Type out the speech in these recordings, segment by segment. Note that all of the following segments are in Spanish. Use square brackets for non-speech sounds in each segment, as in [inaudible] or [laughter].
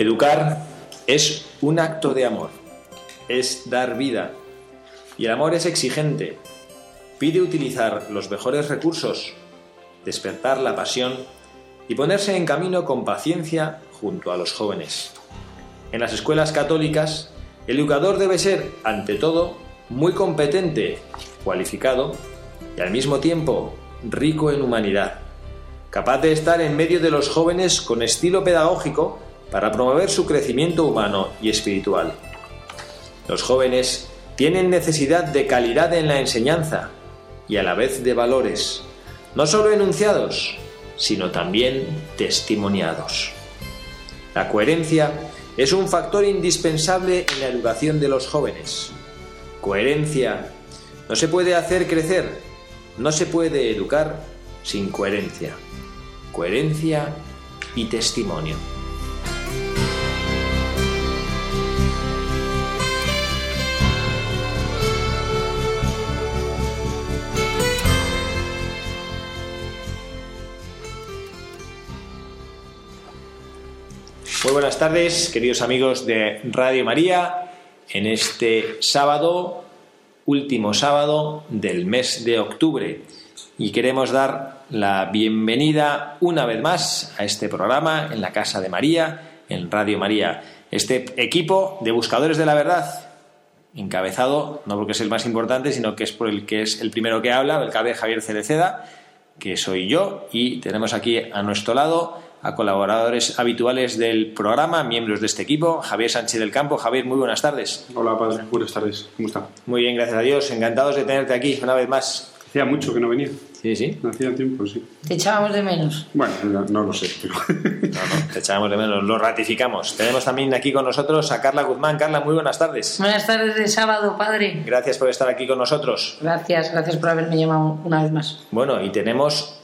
Educar es un acto de amor, es dar vida. Y el amor es exigente, pide utilizar los mejores recursos, despertar la pasión y ponerse en camino con paciencia junto a los jóvenes. En las escuelas católicas, el educador debe ser, ante todo, muy competente, cualificado y al mismo tiempo rico en humanidad, capaz de estar en medio de los jóvenes con estilo pedagógico para promover su crecimiento humano y espiritual. Los jóvenes tienen necesidad de calidad en la enseñanza y a la vez de valores, no solo enunciados, sino también testimoniados. La coherencia es un factor indispensable en la educación de los jóvenes. Coherencia no se puede hacer crecer, no se puede educar sin coherencia. Coherencia y testimonio. Muy buenas tardes, queridos amigos de Radio María, en este sábado, último sábado del mes de octubre. Y queremos dar la bienvenida una vez más a este programa en la Casa de María, en Radio María. Este equipo de buscadores de la verdad, encabezado, no porque es el más importante, sino que es por el que es el primero que habla, el cabe Javier Cereceda, que soy yo, y tenemos aquí a nuestro lado a colaboradores habituales del programa, miembros de este equipo, Javier Sánchez del Campo. Javier, muy buenas tardes. Hola, padre. Buenas tardes. ¿Cómo está? Muy bien, gracias a Dios. Encantados de tenerte aquí una vez más. Hacía mucho que no venía. Sí, sí. Hacía tiempo, sí. Te echábamos de menos. Bueno, no, lo sé, pero... No, no, te echábamos de menos, lo ratificamos. Tenemos también aquí con nosotros a Carla Guzmán. Carla, muy buenas tardes. Buenas tardes de sábado, padre. Gracias por estar aquí con nosotros. Gracias, gracias por haberme llamado una vez más. Bueno, y tenemos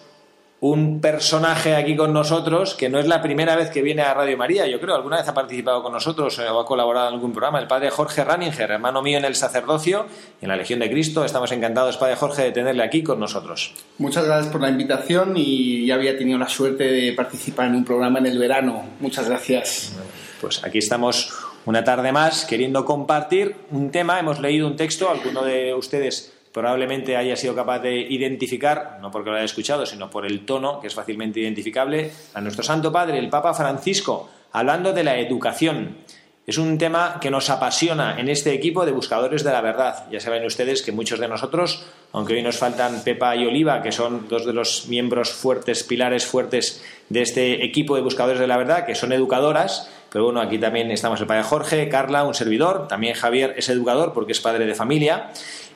un personaje aquí con nosotros que no es la primera vez que viene a Radio María, yo creo, alguna vez ha participado con nosotros o ha colaborado en algún programa, el padre Jorge Ranninger, hermano mío en el sacerdocio y en la Legión de Cristo. Estamos encantados, padre Jorge, de tenerle aquí con nosotros. Muchas gracias por la invitación y ya había tenido la suerte de participar en un programa en el verano. Muchas gracias. Pues aquí estamos una tarde más queriendo compartir un tema. Hemos leído un texto, alguno de ustedes probablemente haya sido capaz de identificar, no porque lo haya escuchado, sino por el tono, que es fácilmente identificable, a nuestro Santo Padre, el Papa Francisco, hablando de la educación. Es un tema que nos apasiona en este equipo de buscadores de la verdad. Ya saben ustedes que muchos de nosotros, aunque hoy nos faltan Pepa y Oliva, que son dos de los miembros fuertes, pilares fuertes de este equipo de buscadores de la verdad, que son educadoras, pero bueno, aquí también estamos el padre Jorge, Carla, un servidor, también Javier es educador porque es padre de familia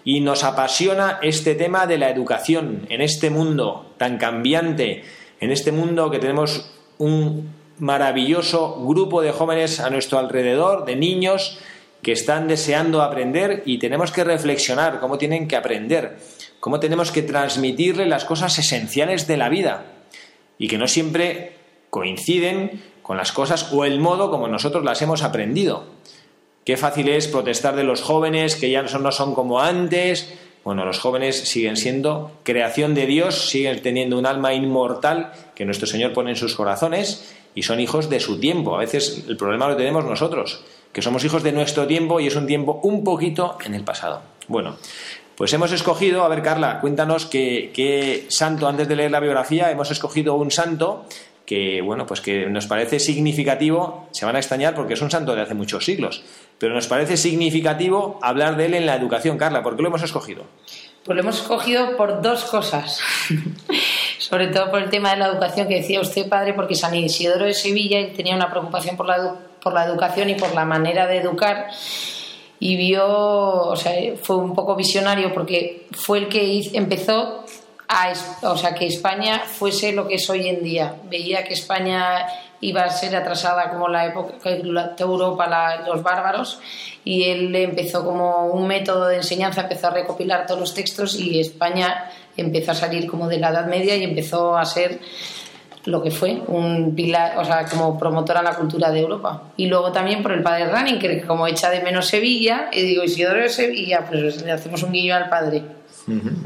y nos apasiona este tema de la educación en este mundo tan cambiante, en este mundo que tenemos un maravilloso grupo de jóvenes a nuestro alrededor, de niños que están deseando aprender y tenemos que reflexionar cómo tienen que aprender, cómo tenemos que transmitirle las cosas esenciales de la vida y que no siempre coinciden con las cosas o el modo como nosotros las hemos aprendido. Qué fácil es protestar de los jóvenes que ya no son como antes, bueno, los jóvenes siguen siendo creación de Dios, siguen teniendo un alma inmortal que nuestro Señor pone en sus corazones y son hijos de su tiempo. A veces el problema lo tenemos nosotros, que somos hijos de nuestro tiempo y es un tiempo un poquito en el pasado. Bueno, pues hemos escogido, a ver Carla, cuéntanos qué, qué santo, antes de leer la biografía, hemos escogido un santo que bueno, pues que nos parece significativo, se van a extrañar porque es un santo de hace muchos siglos, pero nos parece significativo hablar de él en la educación. Carla, ¿por qué lo hemos escogido? Pues lo hemos escogido por dos cosas. [laughs] Sobre todo por el tema de la educación que decía usted, padre, porque San Isidoro de Sevilla tenía una preocupación por la, por la educación y por la manera de educar y vio, o sea, fue un poco visionario porque fue el que empezó o sea, que España fuese lo que es hoy en día. Veía que España iba a ser atrasada como la época de Europa, los bárbaros, y él empezó como un método de enseñanza, empezó a recopilar todos los textos y España empezó a salir como de la Edad Media y empezó a ser lo que fue un pilar, o sea, como promotora de la cultura de Europa. Y luego también por el padre Running, que como echa de menos Sevilla, y digo, Isidoro de Sevilla, pues le hacemos un guiño al padre.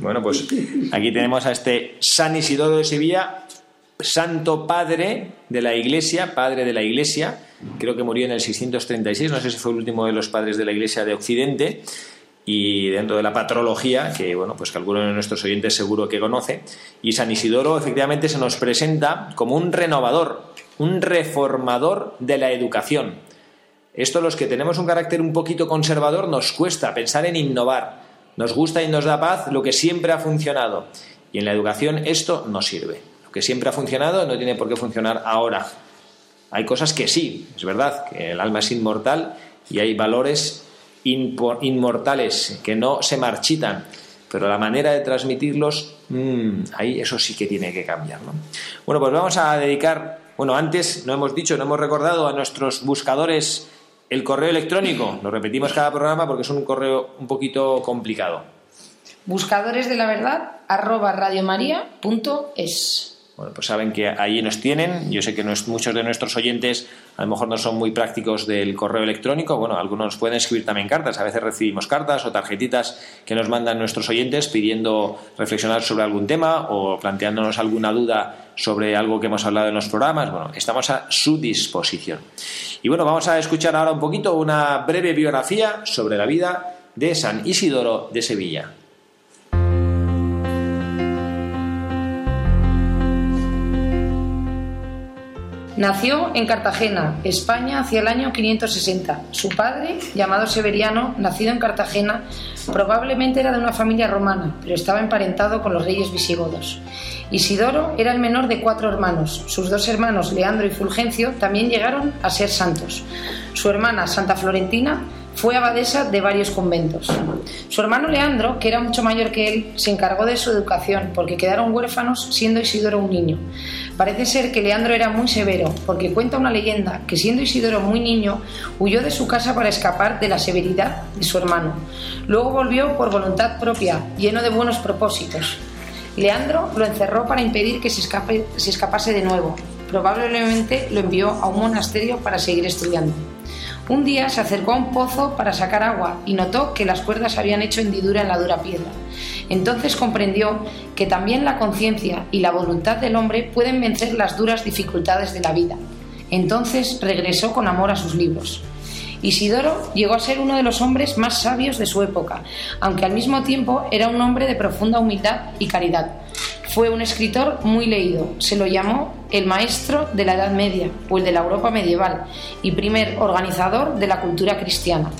Bueno, pues aquí tenemos a este San Isidoro de Sevilla, santo padre de la iglesia, padre de la iglesia, creo que murió en el 636, no sé si fue el último de los padres de la iglesia de Occidente, y dentro de la patrología, que bueno, pues que alguno de nuestros oyentes seguro que conoce, y San Isidoro efectivamente se nos presenta como un renovador, un reformador de la educación. Esto los que tenemos un carácter un poquito conservador nos cuesta pensar en innovar, nos gusta y nos da paz lo que siempre ha funcionado. Y en la educación esto no sirve. Que siempre ha funcionado no tiene por qué funcionar ahora. Hay cosas que sí, es verdad, que el alma es inmortal y hay valores inmortales que no se marchitan, pero la manera de transmitirlos, mmm, ahí eso sí que tiene que cambiar. ¿no? Bueno, pues vamos a dedicar, bueno, antes no hemos dicho, no hemos recordado a nuestros buscadores el correo electrónico, lo repetimos cada programa porque es un correo un poquito complicado. Buscadores de la verdad arroba radiomaria.es. Bueno, pues saben que ahí nos tienen. Yo sé que muchos de nuestros oyentes a lo mejor no son muy prácticos del correo electrónico. Bueno, algunos pueden escribir también cartas. A veces recibimos cartas o tarjetitas que nos mandan nuestros oyentes pidiendo reflexionar sobre algún tema o planteándonos alguna duda sobre algo que hemos hablado en los programas. Bueno, estamos a su disposición. Y bueno, vamos a escuchar ahora un poquito una breve biografía sobre la vida de San Isidoro de Sevilla. Nació en Cartagena, España, hacia el año 560. Su padre, llamado Severiano, nacido en Cartagena, probablemente era de una familia romana, pero estaba emparentado con los reyes visigodos. Isidoro era el menor de cuatro hermanos. Sus dos hermanos, Leandro y Fulgencio, también llegaron a ser santos. Su hermana, Santa Florentina, fue abadesa de varios conventos. Su hermano Leandro, que era mucho mayor que él, se encargó de su educación porque quedaron huérfanos siendo Isidoro un niño. Parece ser que Leandro era muy severo porque cuenta una leyenda que siendo Isidoro muy niño huyó de su casa para escapar de la severidad de su hermano. Luego volvió por voluntad propia, lleno de buenos propósitos. Leandro lo encerró para impedir que se, escape, se escapase de nuevo. Probablemente lo envió a un monasterio para seguir estudiando. Un día se acercó a un pozo para sacar agua y notó que las cuerdas habían hecho hendidura en la dura piedra. Entonces comprendió que también la conciencia y la voluntad del hombre pueden vencer las duras dificultades de la vida. Entonces regresó con amor a sus libros. Isidoro llegó a ser uno de los hombres más sabios de su época, aunque al mismo tiempo era un hombre de profunda humildad y caridad. Fue un escritor muy leído. Se lo llamó el maestro de la Edad Media o el de la Europa medieval y primer organizador de la cultura cristiana.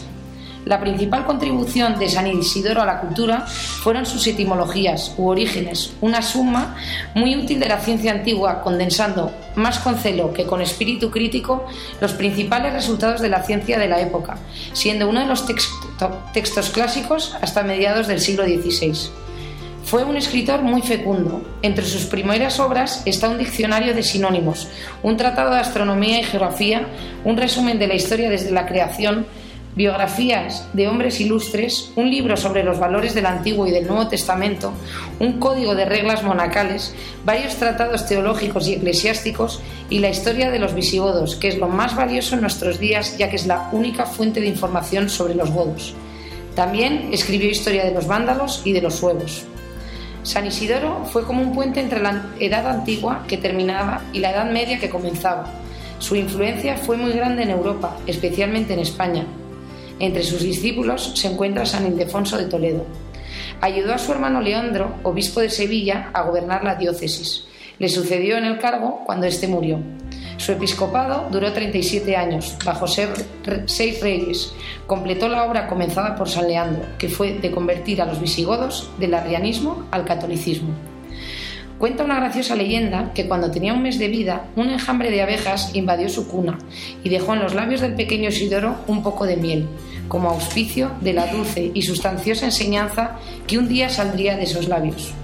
La principal contribución de San Isidoro a la cultura fueron sus etimologías u orígenes, una suma muy útil de la ciencia antigua, condensando más con celo que con espíritu crítico los principales resultados de la ciencia de la época, siendo uno de los textos clásicos hasta mediados del siglo XVI. Fue un escritor muy fecundo. Entre sus primeras obras está un diccionario de sinónimos, un tratado de astronomía y geografía, un resumen de la historia desde la creación, biografías de hombres ilustres, un libro sobre los valores del Antiguo y del Nuevo Testamento, un código de reglas monacales, varios tratados teológicos y eclesiásticos y la historia de los visigodos, que es lo más valioso en nuestros días ya que es la única fuente de información sobre los godos. También escribió historia de los vándalos y de los suevos. San Isidoro fue como un puente entre la Edad Antigua que terminaba y la Edad Media que comenzaba. Su influencia fue muy grande en Europa, especialmente en España. Entre sus discípulos se encuentra San Ildefonso de Toledo. Ayudó a su hermano Leandro, obispo de Sevilla, a gobernar la diócesis. Le sucedió en el cargo cuando éste murió. Su episcopado duró 37 años, bajo seis reyes. Completó la obra comenzada por San Leandro, que fue de convertir a los visigodos del arrianismo al catolicismo. Cuenta una graciosa leyenda que cuando tenía un mes de vida, un enjambre de abejas invadió su cuna y dejó en los labios del pequeño Isidoro un poco de miel, como auspicio de la dulce y sustanciosa enseñanza que un día saldría de esos labios.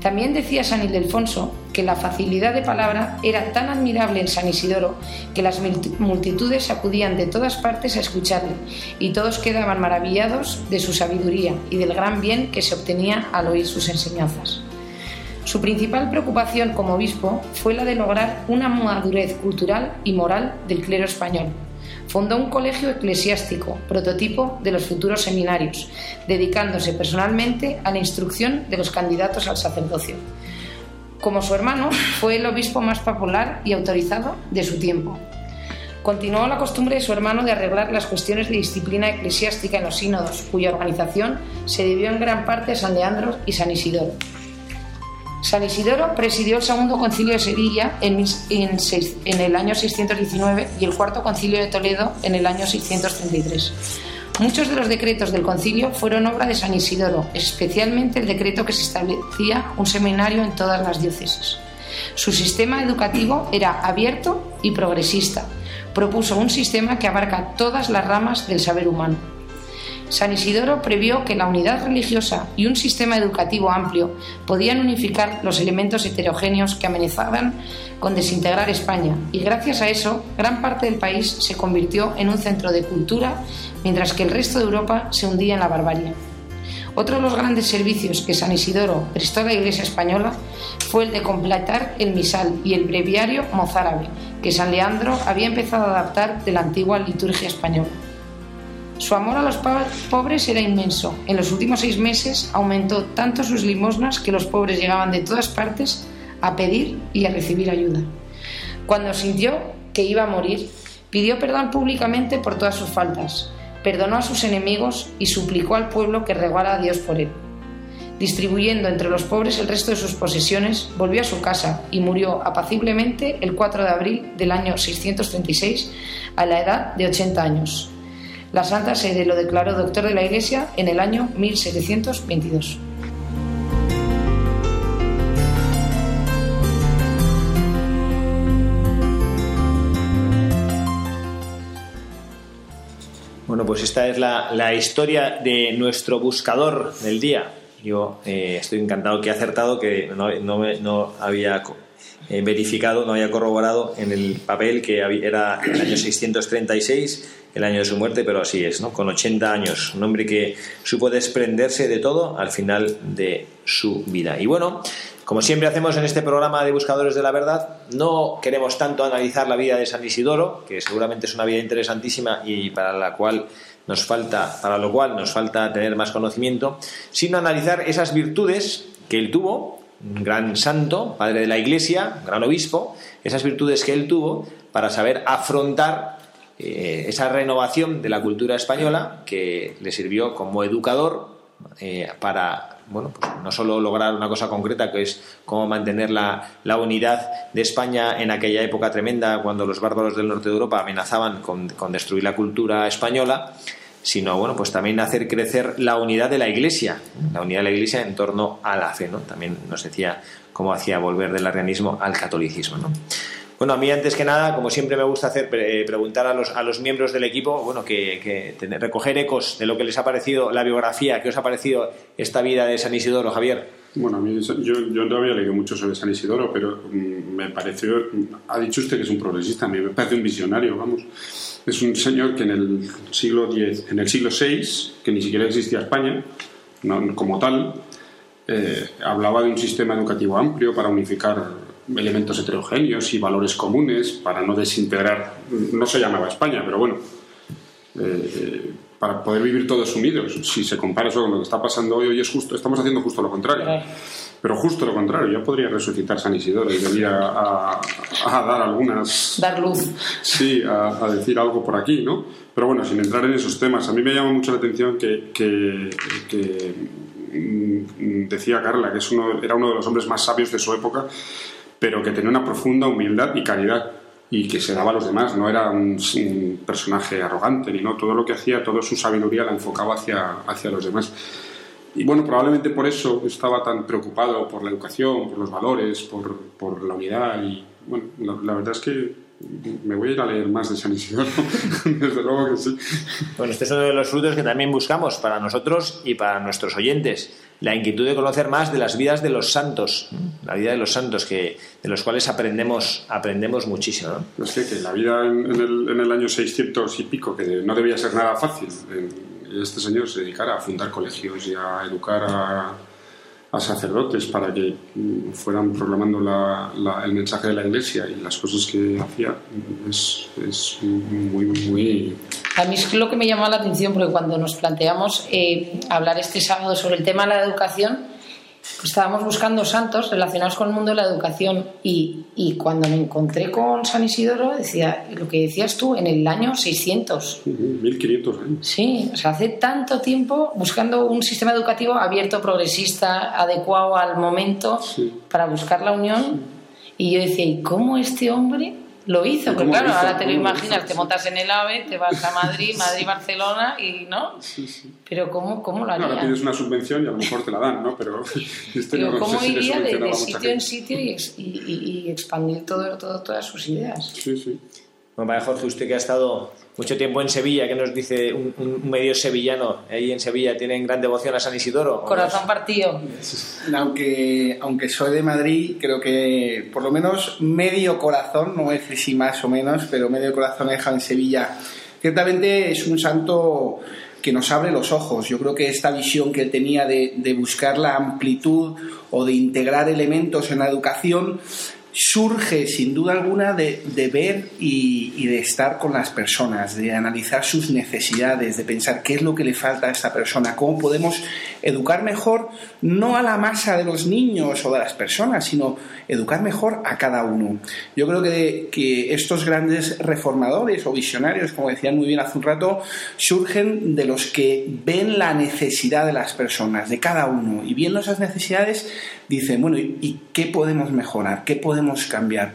También decía San Ildefonso que la facilidad de palabra era tan admirable en San Isidoro que las multitudes acudían de todas partes a escucharle y todos quedaban maravillados de su sabiduría y del gran bien que se obtenía al oír sus enseñanzas. Su principal preocupación como obispo fue la de lograr una madurez cultural y moral del clero español. Fundó un colegio eclesiástico, prototipo de los futuros seminarios, dedicándose personalmente a la instrucción de los candidatos al sacerdocio. Como su hermano, fue el obispo más popular y autorizado de su tiempo. Continuó la costumbre de su hermano de arreglar las cuestiones de disciplina eclesiástica en los sínodos, cuya organización se debió en gran parte a San Leandro y San Isidoro. San Isidoro presidió el segundo concilio de Sevilla en, el año 619 y el cuarto concilio de Toledo en el año 633. Muchos de los decretos del concilio fueron obra de San Isidoro, especialmente el decreto que se establecía un seminario en todas las diócesis. Su sistema educativo era abierto y progresista. Propuso un sistema que abarca todas las ramas del saber humano San Isidoro previó que la unidad religiosa y un sistema educativo amplio podían unificar los elementos heterogéneos que amenazaban con desintegrar España y gracias a eso gran parte del país se convirtió en un centro de cultura mientras que el resto de Europa se hundía en la barbarie. Otro de los grandes servicios que San Isidoro prestó a la Iglesia española fue el de completar el misal y el breviario mozárabe que San Leandro había empezado a adaptar de la antigua liturgia española. Su amor a los pobres era inmenso. En los últimos seis meses aumentó tanto sus limosnas que los pobres llegaban de todas partes a pedir y a recibir ayuda. Cuando sintió que iba a morir, pidió perdón públicamente por todas sus faltas, perdonó a sus enemigos y suplicó al pueblo que regara a Dios por él. Distribuyendo entre los pobres el resto de sus posesiones, volvió a su casa y murió apaciblemente el 4 de abril del año 636 a la edad de 80 años. La Santa Sede lo declaró doctor de la Iglesia en el año 1722. Bueno, pues esta es la, historia de nuestro buscador del día. Yo eh, estoy encantado que he acertado, que no, no había eh, verificado, no había corroborado en el papel que era el año 636, el año de su muerte, pero así es, ¿no? Con 80 años, un hombre que supo desprenderse de todo al final de su vida. Y bueno, como siempre hacemos en este programa de Buscadores de la Verdad, no queremos tanto analizar la vida de San Isidoro, que seguramente es una vida interesantísima y para la cual nos falta, para lo cual nos falta tener más conocimiento, sino analizar esas virtudes que él tuvo un gran santo, padre de la Iglesia, gran obispo, esas virtudes que él tuvo para saber afrontar eh, esa renovación de la cultura española que le sirvió como educador eh, para, bueno, pues no solo lograr una cosa concreta, que es cómo mantener la, la, unidad de España en aquella época tremenda, cuando los bárbaros del norte de Europa amenazaban con, con destruir la cultura española, sino bueno, pues también hacer crecer la unidad de la Iglesia, la unidad de la Iglesia en torno a la fe, ¿no? También nos decía cómo hacía volver del arrianismo al catolicismo, ¿no? Bueno, a mí antes que nada, como siempre me gusta hacer, eh, preguntar a los, a los miembros del equipo, bueno, que, recoger ecos de lo que les ha parecido la biografía, qué os ha parecido esta vida de San Isidoro, Javier. Bueno, a mí, yo, yo no había mucho sobre San Isidoro, pero mm, me pareció, ha dicho usted que es un progresista, a mí me parece un visionario, vamos. Es un señor que en el siglo X, en el siglo VI, que ni siquiera existía España como tal, eh, hablaba de un sistema educativo amplio para unificar elementos heterogéneos y valores comunes, para no desintegrar, no se llamaba España, pero bueno, eh, para poder vivir todos unidos. Si se compara eso con lo que está pasando hoy, hoy es justo, estamos haciendo justo lo contrario. Pero justo lo contrario, yo podría resucitar San Isidoro y venir a, dar algunas... Dar luz. Sí, a, decir algo por aquí, ¿no? Pero bueno, sin entrar en esos temas, a mí me llama mucho la atención que, que, mm, decía Carla, que es uno, era uno de los hombres más sabios de su época, pero que tenía una profunda humildad y caridad y que se daba a los demás, no era un, personaje arrogante ni no, todo lo que hacía, toda su sabiduría la enfocaba hacia, hacia los demás. Y bueno, probablemente por eso estaba tan preocupado por la educación, por los valores, por, por la unidad y bueno, la, verdad es que me voy a ir a leer más de San Isidoro, [laughs] desde luego que sí. Bueno, este es uno de los frutos que también buscamos para nosotros y para nuestros oyentes la inquietud de conocer más de las vidas de los santos, la vida de los santos, que, de los cuales aprendemos, aprendemos muchísimo. ¿no? Es que, la vida en, el, en, el, año 600 y pico, que no debía ser nada fácil, este señor se dedicara a fundar colegios y a educar a, a sacerdotes para que mm, fueran proclamando el mensaje de la iglesia y las cosas que hacía es, es muy, muy... A mí es lo que me llamó la atención porque cuando nos planteamos eh, hablar este sábado sobre el tema de la educación, estábamos buscando santos relacionados con el mundo de la educación y, y, cuando me encontré con San Isidoro decía, lo que decías tú, en el año 600. 1500 años. Sí, o sea, hace tanto tiempo buscando un sistema educativo abierto, progresista, adecuado al momento para buscar la unión. Y yo decía, ¿y cómo este hombre lo hizo, porque claro, ahora te lo imaginas, te montas en el AVE, te vas a Madrid, Madrid-Barcelona y no. Sí, sí. Pero ¿cómo, cómo lo haría? ahora pides una subvención y a lo mejor te la dan, ¿no? Pero, [laughs] este ¿cómo iría de, sitio en sitio y, y, expandir todo, todo, todas sus ideas? Sí, sí. Bueno, para Jorge, usted que ha estado mucho tiempo en Sevilla, que nos dice un, medio sevillano, ahí en Sevilla tienen gran devoción a San Isidoro. Corazón partido. Aunque, aunque soy de Madrid, creo que por lo menos medio corazón, no es si más o menos, pero medio corazón he dejado en Sevilla. Ciertamente es un santo que nos abre los ojos. Yo creo que esta visión que él tenía de, de buscar la amplitud o de integrar elementos en la educación surge sin duda alguna de, ver y, de estar con las personas, de analizar sus necesidades, de pensar qué es lo que le falta a esta persona, cómo podemos educar mejor no a la masa de los niños o de las personas, sino educar mejor a cada uno. Yo creo que, que estos grandes reformadores o visionarios, como decían muy bien hace un rato, surgen de los que ven la necesidad de las personas, de cada uno, y viendo esas necesidades dicen, bueno, ¿y qué podemos mejorar? ¿Qué podemos cambiar?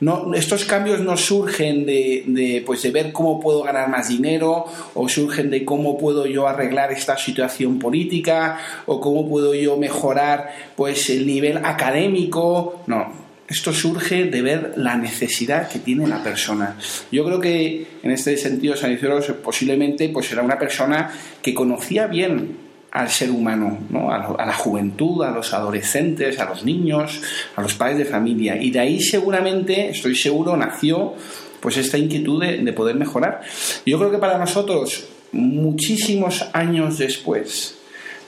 No, estos cambios no surgen de, de, pues de ver cómo puedo ganar más dinero o surgen de cómo puedo yo arreglar esta situación política o cómo puedo yo mejorar pues el nivel académico. No, esto surge de ver la necesidad que tiene la persona. Yo creo que en este sentido San Isidro posiblemente pues era una persona que conocía bien al ser humano, ¿no? a, la juventud, a los adolescentes, a los niños, a los padres de familia. Y de ahí seguramente, estoy seguro, nació pues esta inquietud de, poder mejorar. Yo creo que para nosotros, muchísimos años después,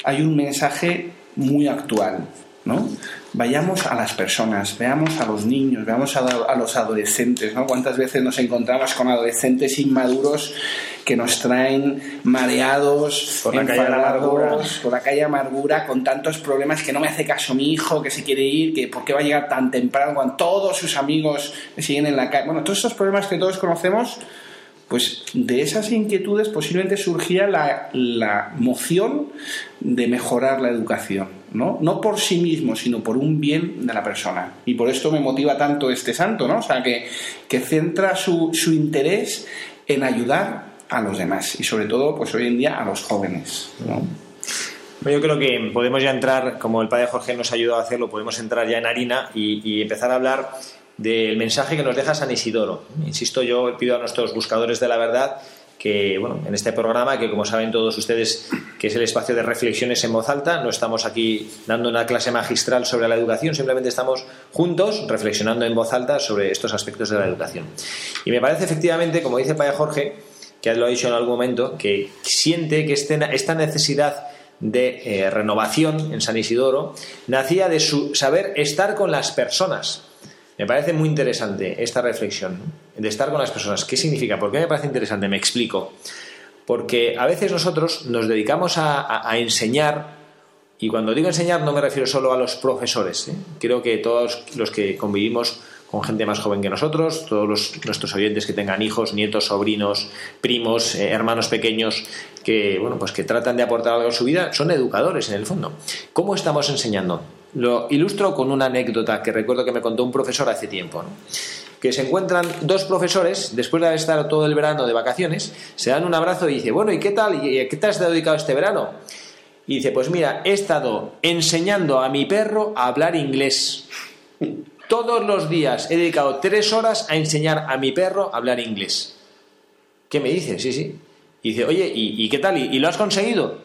hay un mensaje muy actual, ¿no? Vayamos a las personas, veamos a los niños, veamos a, a los adolescentes, ¿no? ¿Cuántas veces nos encontramos con adolescentes inmaduros que nos traen mareados, por la calle amargura, por la calle amargura, con tantos problemas que no me hace caso mi hijo, que se quiere ir, que por qué va a llegar tan temprano cuando todos sus amigos siguen en la calle. Bueno, todos estos problemas que todos conocemos, pues de esas inquietudes posiblemente surgía la, la moción de mejorar la educación, ¿no? No por sí mismo, sino por un bien de la persona. Y por esto me motiva tanto este santo, ¿no? O sea, que, que centra su, su interés en ayudar a los demás y sobre todo pues hoy en día a los jóvenes. Yo creo que podemos ya entrar, como el padre Jorge nos ayudó a hacerlo, podemos entrar ya en harina y, empezar a hablar del mensaje que nos deja San Isidoro. Insisto, yo pido a nuestros buscadores de la verdad que, bueno, en este programa, que como saben todos ustedes, que es el espacio de reflexiones en voz alta, no estamos aquí dando una clase magistral sobre la educación, simplemente estamos juntos reflexionando en voz alta sobre estos aspectos de la educación. Y me parece efectivamente, como dice Padre Jorge, que lo ha dicho en algún momento, que siente que este, esta necesidad de eh, renovación en San Isidoro nacía de su saber estar con las personas. Me parece muy interesante esta reflexión de estar con las personas. ¿Qué significa? ¿Por qué me parece interesante? Me explico. Porque a veces nosotros nos dedicamos a, enseñar, y cuando digo enseñar no me refiero solo a los profesores, ¿eh? creo que todos los que convivimos con gente más joven que nosotros, todos nuestros oyentes que tengan hijos, nietos, sobrinos, primos, eh, hermanos pequeños que bueno, pues que tratan de aportar algo a su vida, son educadores en el fondo. ¿Cómo estamos enseñando? Lo ilustro con una anécdota que recuerdo que me contó un profesor hace tiempo. que se encuentran dos profesores, después de haber estado todo el verano de vacaciones, se dan un abrazo y dice, bueno, ¿y qué tal? ¿Y qué te has dedicado este verano? Y dice, pues mira, he estado enseñando a mi perro a hablar inglés. Todos los días he dedicado tres horas a enseñar a mi perro a hablar inglés. ¿Qué me dice? Sí, sí. Y dice, oye, ¿y, qué tal? ¿Y, lo has conseguido?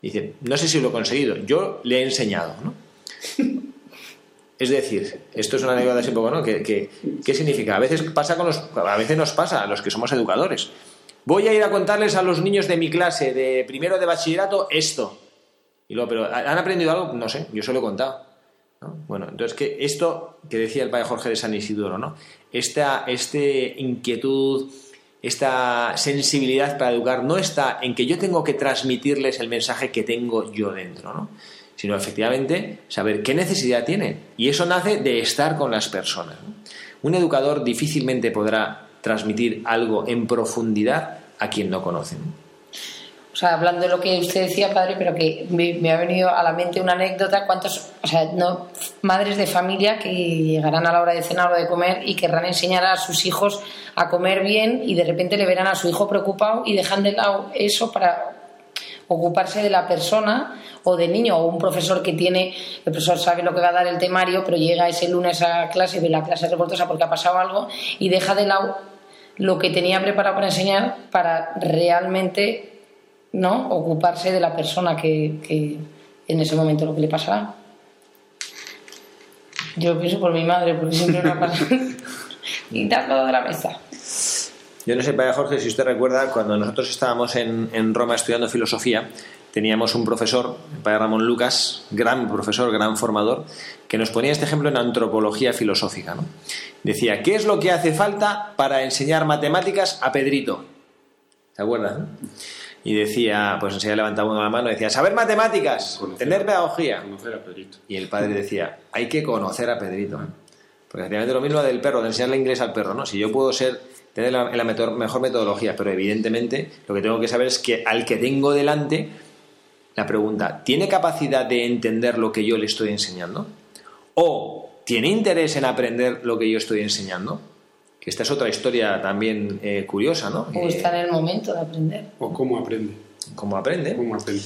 dice, no sé si lo he conseguido, yo le he enseñado, ¿no? [laughs] Es decir, esto es una anécdota así poco, ¿no? ¿Qué, significa? A veces pasa con los, a veces nos pasa a los que somos educadores. Voy a ir a contarles a los niños de mi clase de primero de bachillerato esto. Y luego, pero ¿han aprendido algo? No sé, yo se lo he contado. Bueno, entonces que esto que decía el padre Jorge de San Isidoro, ¿no? Esta este inquietud, esta sensibilidad para educar no está en que yo tengo que transmitirles el mensaje que tengo yo dentro, ¿no? Sino efectivamente saber qué necesidad tiene. Y eso nace de estar con las personas. Un educador difícilmente podrá transmitir algo en profundidad a quien no conoce o sea, hablando de lo que usted decía, padre, pero que me, ha venido a la mente una anécdota, cuántos, o sea, no, madres de familia que llegarán a la hora de cenar o de comer y querrán enseñar a sus hijos a comer bien y de repente le verán a su hijo preocupado y dejan de lado eso para ocuparse de la persona o del niño o un profesor que tiene, el profesor sabe lo que va a dar el temario, pero llega ese lunes a clase, ve la clase reportosa porque ha pasado algo y deja de lado lo que tenía preparado para enseñar para realmente ¿no? ocuparse de la persona que, en ese momento lo que le pasará. Yo pienso por mi madre, porque siempre me pasa quitarlo [laughs] de la mesa. Yo no sé, Padre Jorge, si usted recuerda, cuando nosotros estábamos en, en Roma estudiando filosofía, teníamos un profesor, el Padre Ramón Lucas, gran profesor, gran formador, que nos ponía este ejemplo en antropología filosófica. ¿no? Decía, ¿qué es lo que hace falta para enseñar matemáticas a Pedrito? ¿Se acuerdas? y decía, pues enseguida levantaba una mano y decía, saber matemáticas, tener pedagogía. Conocer a Pedrito. Y el padre decía, hay que conocer a Pedrito. Porque efectivamente lo mismo del perro, de enseñarle inglés al perro, ¿no? Si yo puedo ser, tener la, mejor metodología, pero evidentemente lo que tengo que saber es que al que tengo delante, la pregunta, ¿tiene capacidad de entender lo que yo le estoy enseñando? ¿O tiene interés en aprender lo que yo estoy enseñando? esta es otra historia también eh, curiosa, ¿no? O está en el momento de aprender. O cómo aprende. ¿Cómo aprende? ¿Cómo aprende?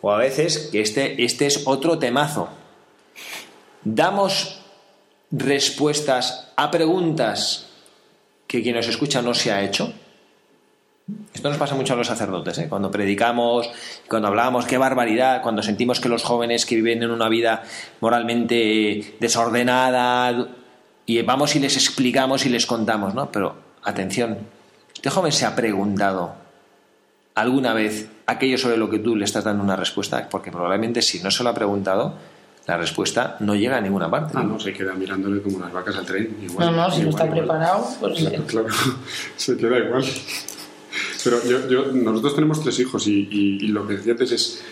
O a veces, que este, este es otro temazo. Damos respuestas a preguntas que quien nos escucha no se ha hecho. Esto nos pasa mucho a los sacerdotes, ¿eh? cuando predicamos, cuando hablamos, qué barbaridad, cuando sentimos que los jóvenes que viven en una vida moralmente desordenada, y vamos y les explicamos y les contamos, ¿no? Pero atención, este joven se ha preguntado alguna vez aquello sobre lo que tú le estás dando una respuesta, porque probablemente si no se lo ha preguntado, la respuesta no llega a ninguna parte. Ah, no, se queda mirándole como las vacas al tren. no, no, si no está preparado, pues... Claro, [laughs] se queda igual. Pero yo, nosotros tenemos tres hijos y, y lo que decía antes es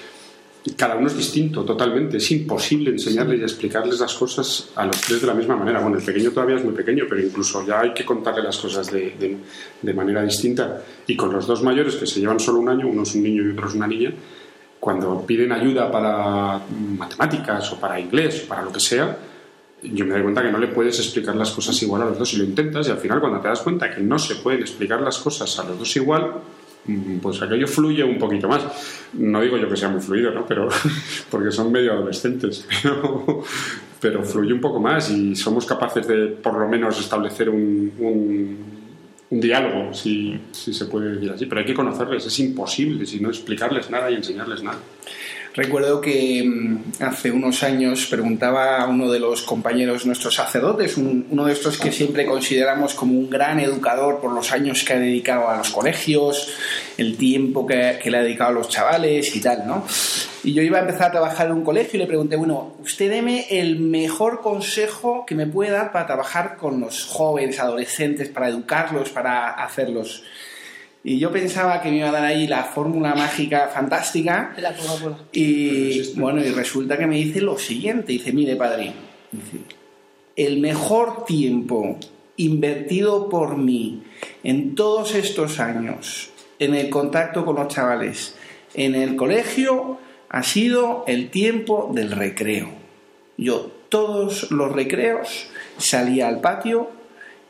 cada uno es distinto totalmente. Es imposible enseñarles y explicarles las cosas a los tres de la misma manera. Bueno, el pequeño todavía es muy pequeño, pero incluso ya hay que contarle las cosas de, de, manera distinta. Y con los dos mayores, que se llevan solo un año, uno es un niño y otro es una niña, cuando piden ayuda para matemáticas o para inglés o para lo que sea, yo me doy cuenta que no le puedes explicar las cosas igual a los dos y lo intentas y al final cuando te das cuenta que no se pueden explicar las cosas a los dos igual, Mm, pues aquello fluye un poquito más. No digo yo que sea muy fluido, ¿no? Pero, [laughs] porque son medio adolescentes, [laughs] pero, fluye un poco más y somos capaces de por lo menos establecer un, diálogo, si, si se puede decir así. Pero hay que conocerles, es imposible, si no explicarles nada y enseñarles nada. Recuerdo que mm, hace unos años preguntaba a uno de los compañeros nuestros sacerdotes, uno de estos que siempre consideramos como un gran educador por los años que ha dedicado a los colegios, el tiempo que, le ha dedicado a los chavales y tal, ¿no? Y yo iba a empezar a trabajar en un colegio y le pregunté, bueno, usted deme el mejor consejo que me puede dar para trabajar con los jóvenes, adolescentes, para educarlos, para hacerlos. Y yo pensaba que me iba a dar ahí la fórmula mágica fantástica. La Coca-Cola. Y bueno, y resulta que me dice lo siguiente, dice, mire padre, dice, el mejor tiempo invertido por mí en todos estos años en el contacto con los chavales en el colegio ha sido el tiempo del recreo. Yo todos los recreos salía al patio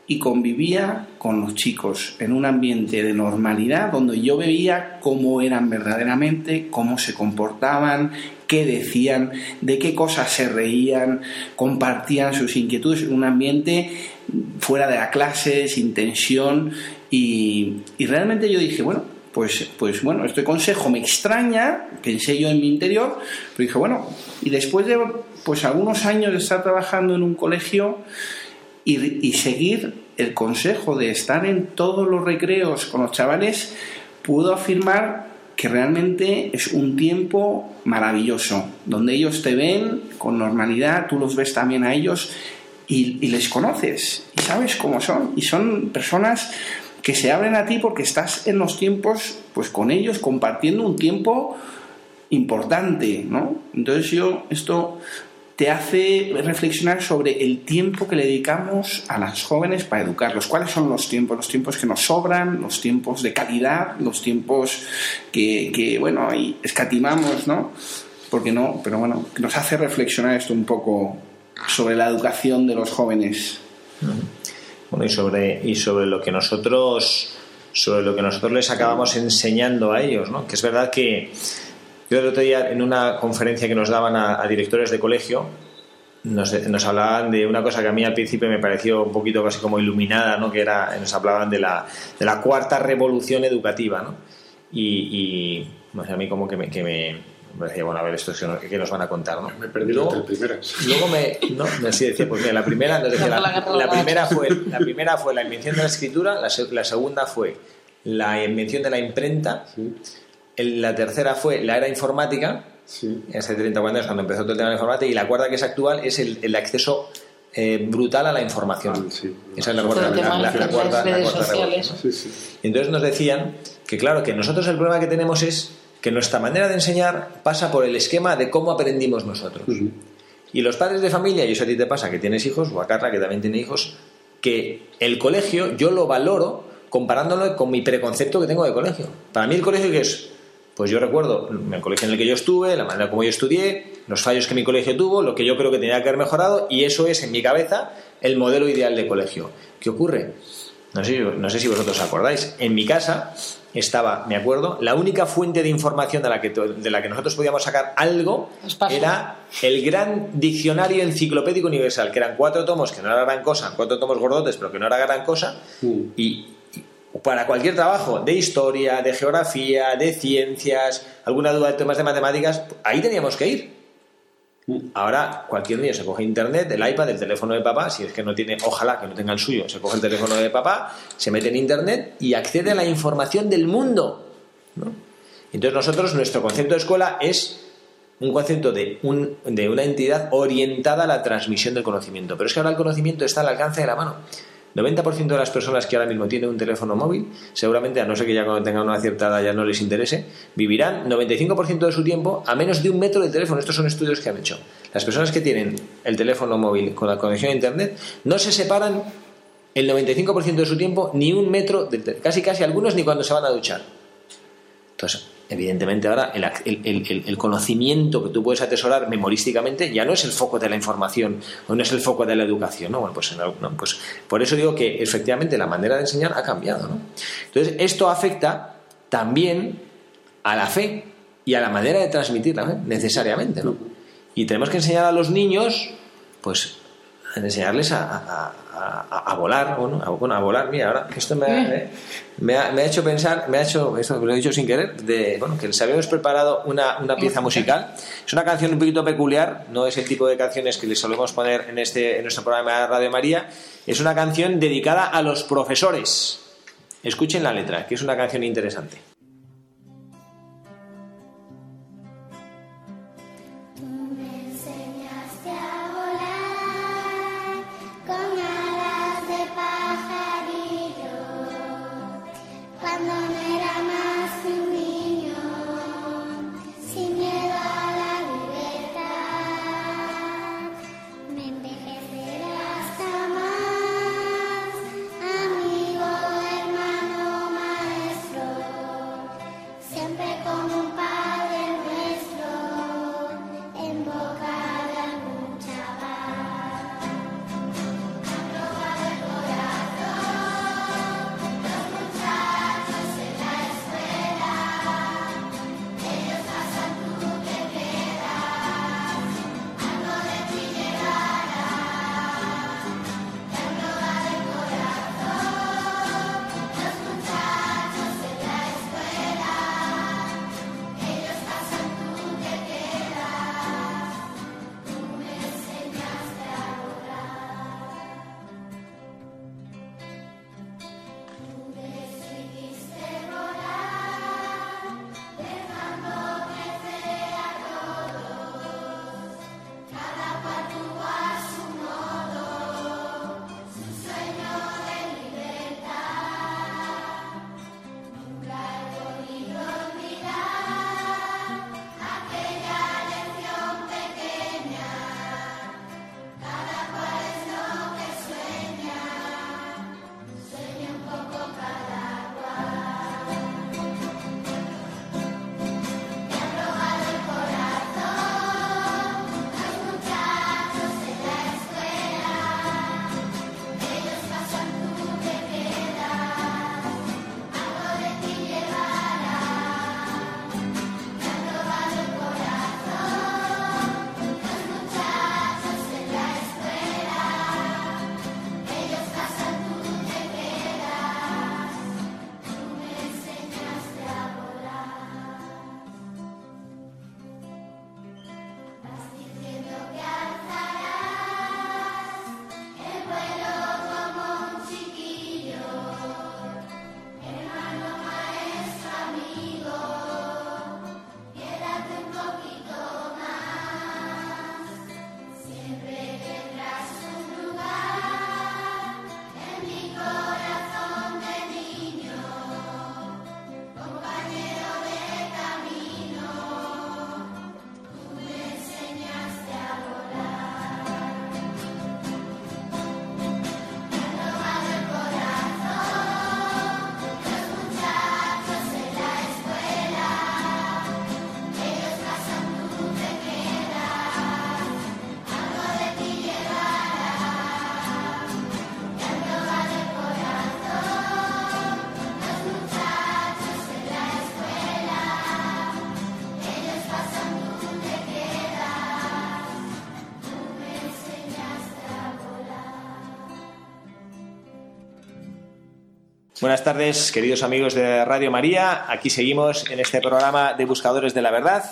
y convivía con los chicos en un ambiente de normalidad donde yo veía cómo eran verdaderamente, cómo se comportaban, qué decían, de qué cosas se reían, compartían sus inquietudes un ambiente fuera de la clase, sin tensión y, y realmente yo dije, bueno, pues, pues bueno, este consejo me extraña, pensé yo en mi interior, pero dije, bueno, y después de pues algunos años de estar trabajando en un colegio y, seguir el consejo de estar en todos los recreos con los chavales, puedo afirmar que realmente es un tiempo maravilloso, donde ellos te ven con normalidad, tú los ves también a ellos y, y les conoces y sabes cómo son. Y son personas que se abren a ti porque estás en los tiempos, pues con ellos, compartiendo un tiempo importante, ¿no? Entonces yo, esto te hace reflexionar sobre el tiempo que le dedicamos a las jóvenes para educarlos. ¿Cuáles son los tiempos? Los tiempos que nos sobran, los tiempos de calidad, los tiempos que, bueno, escatimamos, ¿no? Porque no, pero bueno, nos hace reflexionar esto un poco sobre la educación de los jóvenes. Bueno, y sobre, y sobre lo que nosotros sobre lo que nosotros les acabamos enseñando a ellos, ¿no? Que es verdad que yo el otro día en una conferencia que nos daban a, a directores de colegio nos, nos, hablaban de una cosa que a mí al principio me pareció un poquito casi como iluminada, ¿no? Que era nos hablaban de la, de la cuarta revolución educativa, ¿no? Y, y no sé, a mí como que me, que me me decía, bueno, a ver, esto es que, que nos van a contar, ¿no? Me perdido luego, las primeras. Luego me, no, me así decía, pues mira, la primera, nos decía, la, la, primera fue, la primera fue la invención de la escritura, la, la segunda fue la invención de la imprenta, Sí. El- la tercera fue la era informática, Sí. hace 30 años cuando empezó todo el tema de la informática, y la cuarta que es actual es el, el acceso eh, brutal a la información. Ah, sí. Esa es la cuarta, la, la- la cuarta, las la redes cuarta revolución. sociales. Sí, sí. Y entonces nos decían que, claro, que nosotros el problema que tenemos es que nuestra manera de enseñar pasa por el esquema de cómo aprendimos nosotros. Y los padres de familia, y eso a ti te pasa, que tienes hijos, o a Carla, que también tiene hijos, que el colegio yo lo valoro comparándolo con mi preconcepto que tengo de colegio. Para mí el colegio que es, pues yo recuerdo el colegio en el que yo estuve, la manera como yo estudié, los fallos que mi colegio tuvo, lo que yo creo que tenía que haber mejorado, y eso es en mi cabeza el modelo ideal de colegio. ¿Qué ocurre? No sé, no sé si vosotros os acordáis. En mi casa estaba, me acuerdo, la única fuente de información de la que, de la que nosotros podíamos sacar algo era el gran diccionario enciclopédico universal, que eran cuatro tomos, que no era gran cosa, cuatro tomos gordotes, pero que no era gran cosa, Mm. y para cualquier trabajo de historia, de geografía, de ciencias, alguna duda de temas de matemáticas, ahí teníamos que ir. Ahora cualquier niño se coge internet, el iPad, el teléfono de papá, si es que no tiene, ojalá que no tenga el suyo, se coge el teléfono de papá, se mete en internet y accede a la información del mundo. Entonces nosotros, nuestro concepto de escuela es un concepto de, un- de una entidad orientada a la transmisión del conocimiento. Pero es que ahora el conocimiento está al alcance de la mano. 90% de las personas que ahora mismo tienen un teléfono móvil, seguramente, a no ser que ya cuando tengan una cierta edad ya no les interese, vivirán 95% de su tiempo a menos de un metro del teléfono. Estos son estudios que han hecho. Las personas que tienen el teléfono móvil con la conexión a Internet no se separan el 95% de su tiempo ni un metro, del te- casi casi algunos ni cuando se van a duchar. Entonces, evidentemente ahora el, el- conocimiento que tú puedes atesorar memorísticamente ya no es el foco de la información o no es el foco de la educación, ¿no? Bueno, pues, pues por eso digo que efectivamente la manera de enseñar ha cambiado. Entonces, esto afecta también a la fe y a la manera de transmitir la fe, necesariamente, ¿no? Y tenemos que enseñar a los niños, pues, enseñarles a, a- a- a- volar, bueno a, bueno, a volar, mira, ahora esto me ha, eh, me ha- me ha hecho pensar, me ha hecho, esto lo he dicho sin querer, de, bueno, que les habíamos preparado una, una pieza musical. Es una canción un poquito peculiar, no es el tipo de canciones que les solemos poner en, este, en nuestro programa de Radio María, es una canción dedicada a los profesores. Escuchen la letra, que es una canción interesante. Buenas tardes, queridos amigos de Radio María. Aquí seguimos en este programa de Buscadores de la Verdad.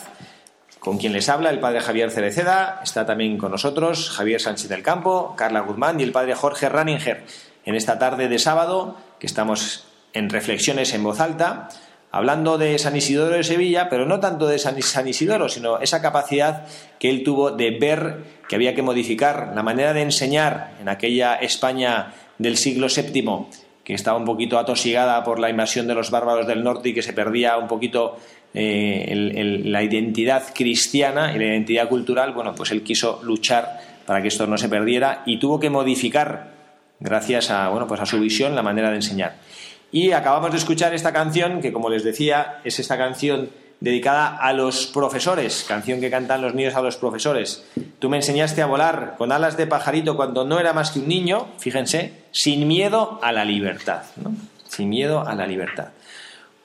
Con quien les habla, el padre Javier Cereceda. Está también con nosotros Javier Sánchez del Campo, Carla Guzmán y el padre Jorge Raninger. En esta tarde de sábado, que estamos en reflexiones en voz alta, hablando de San Isidoro de Sevilla, pero no tanto de San Isidoro, sino esa capacidad que él tuvo de ver que había que modificar la manera de enseñar en aquella España del siglo VII, que estaba un poquito atosigada por la invasión de los bárbaros del norte y que se perdía un poquito eh, la identidad cristiana y la identidad cultural. Bueno, pues él quiso luchar para que esto no se perdiera y tuvo que modificar gracias a, bueno, pues a su visión, la manera de enseñar. Y acabamos de escuchar esta canción, que como les decía, es esta canción dedicada a los profesores, canción que cantan los niños a los profesores. Tú me enseñaste a volar con alas de pajarito cuando no era más que un niño, fíjense, sin miedo a la libertad, ¿no? Sin miedo a la libertad.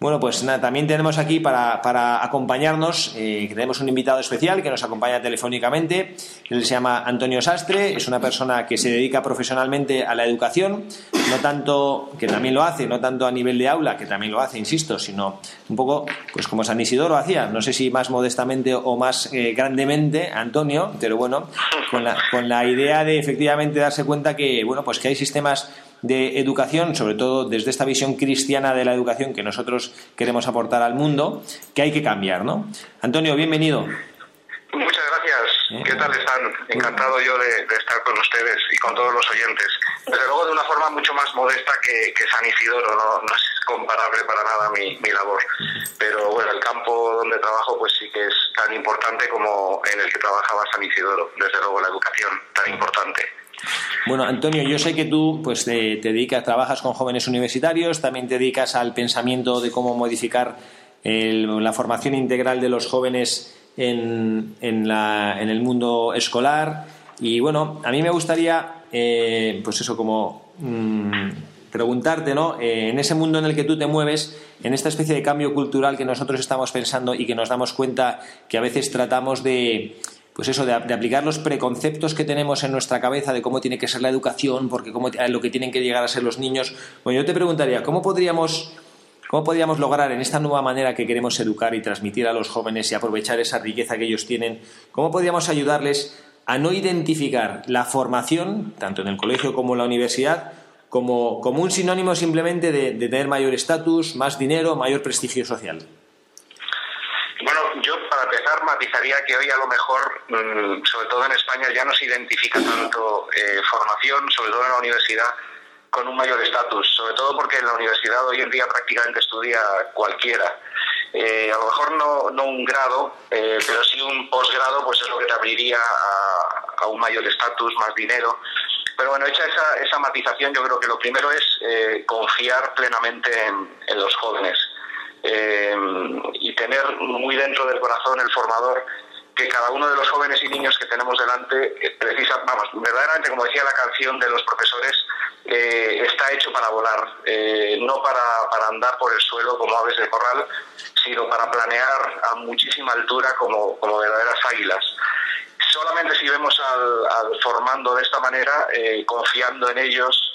Bueno, pues nada, también tenemos aquí para, para acompañarnos, eh, tenemos un invitado especial que nos acompaña telefónicamente. Él se llama Antonio Sastre, es una persona que se dedica profesionalmente a la educación, no tanto, que también lo hace, no tanto a nivel de aula, que también lo hace, insisto, sino un poco, pues como San Isidoro hacía, no sé si más modestamente o más eh, grandemente, Antonio, pero bueno, con la, con la idea de efectivamente darse cuenta que, bueno, pues que hay sistemas de educación, sobre todo desde esta visión cristiana de la educación que nosotros queremos aportar al mundo, que hay que cambiar, ¿no? Antonio, bienvenido. Muchas gracias. ¿Qué tal están? Encantado yo de, de estar con ustedes y con todos los oyentes. Desde luego de una forma mucho más modesta que, que San Isidoro, no, no es comparable para nada mi, mi labor. Pero bueno, el campo donde trabajo pues sí que es tan importante como en el que trabajaba San Isidoro. Desde luego la educación tan importante. Bueno, Antonio, yo sé que tú pues te, dedicas, trabajas con jóvenes universitarios, también te dedicas al pensamiento de cómo modificar el- la formación integral de los jóvenes en, en la- en el mundo escolar. Y bueno, a mí me gustaría, eh, pues eso, como mm, preguntarte, ¿no? Eh, en ese mundo en el que tú te mueves, en esta especie de cambio cultural que nosotros estamos pensando y que nos damos cuenta que a veces tratamos de, pues eso, de, aplicar los preconceptos que tenemos en nuestra cabeza de cómo tiene que ser la educación, porque cómo, lo que tienen que llegar a ser los niños. Bueno, yo te preguntaría, ¿cómo podríamos, cómo podríamos lograr en esta nueva manera que queremos educar y transmitir a los jóvenes y aprovechar esa riqueza que ellos tienen, cómo podríamos ayudarles a no identificar la formación, tanto en el colegio como en la universidad, como, como un sinónimo simplemente de, de tener mayor estatus, más dinero, mayor prestigio social? Bueno, yo matizaría que hoy a lo mejor, mm, sobre todo en España, ya no se identifica tanto eh, formación, sobre todo en la universidad, con un mayor estatus, sobre todo porque en la universidad hoy en día prácticamente estudia cualquiera. Eh, a lo mejor no, no un grado, eh, pero sí un posgrado, pues es lo que te abriría a, un mayor estatus, más dinero. Pero bueno, hecha esa, esa matización, yo creo que lo primero es confiar plenamente en, en los jóvenes eh, y tener muy dentro del corazón el formador que cada uno de los jóvenes y niños que tenemos delante eh, precisa, vamos, verdaderamente como decía la canción de los profesores, eh, está hecho para volar, no para, para andar por el suelo como aves de corral, sino para planear a muchísima altura como, como verdaderas águilas. Solamente si vemos formando de esta manera, confiando en ellos,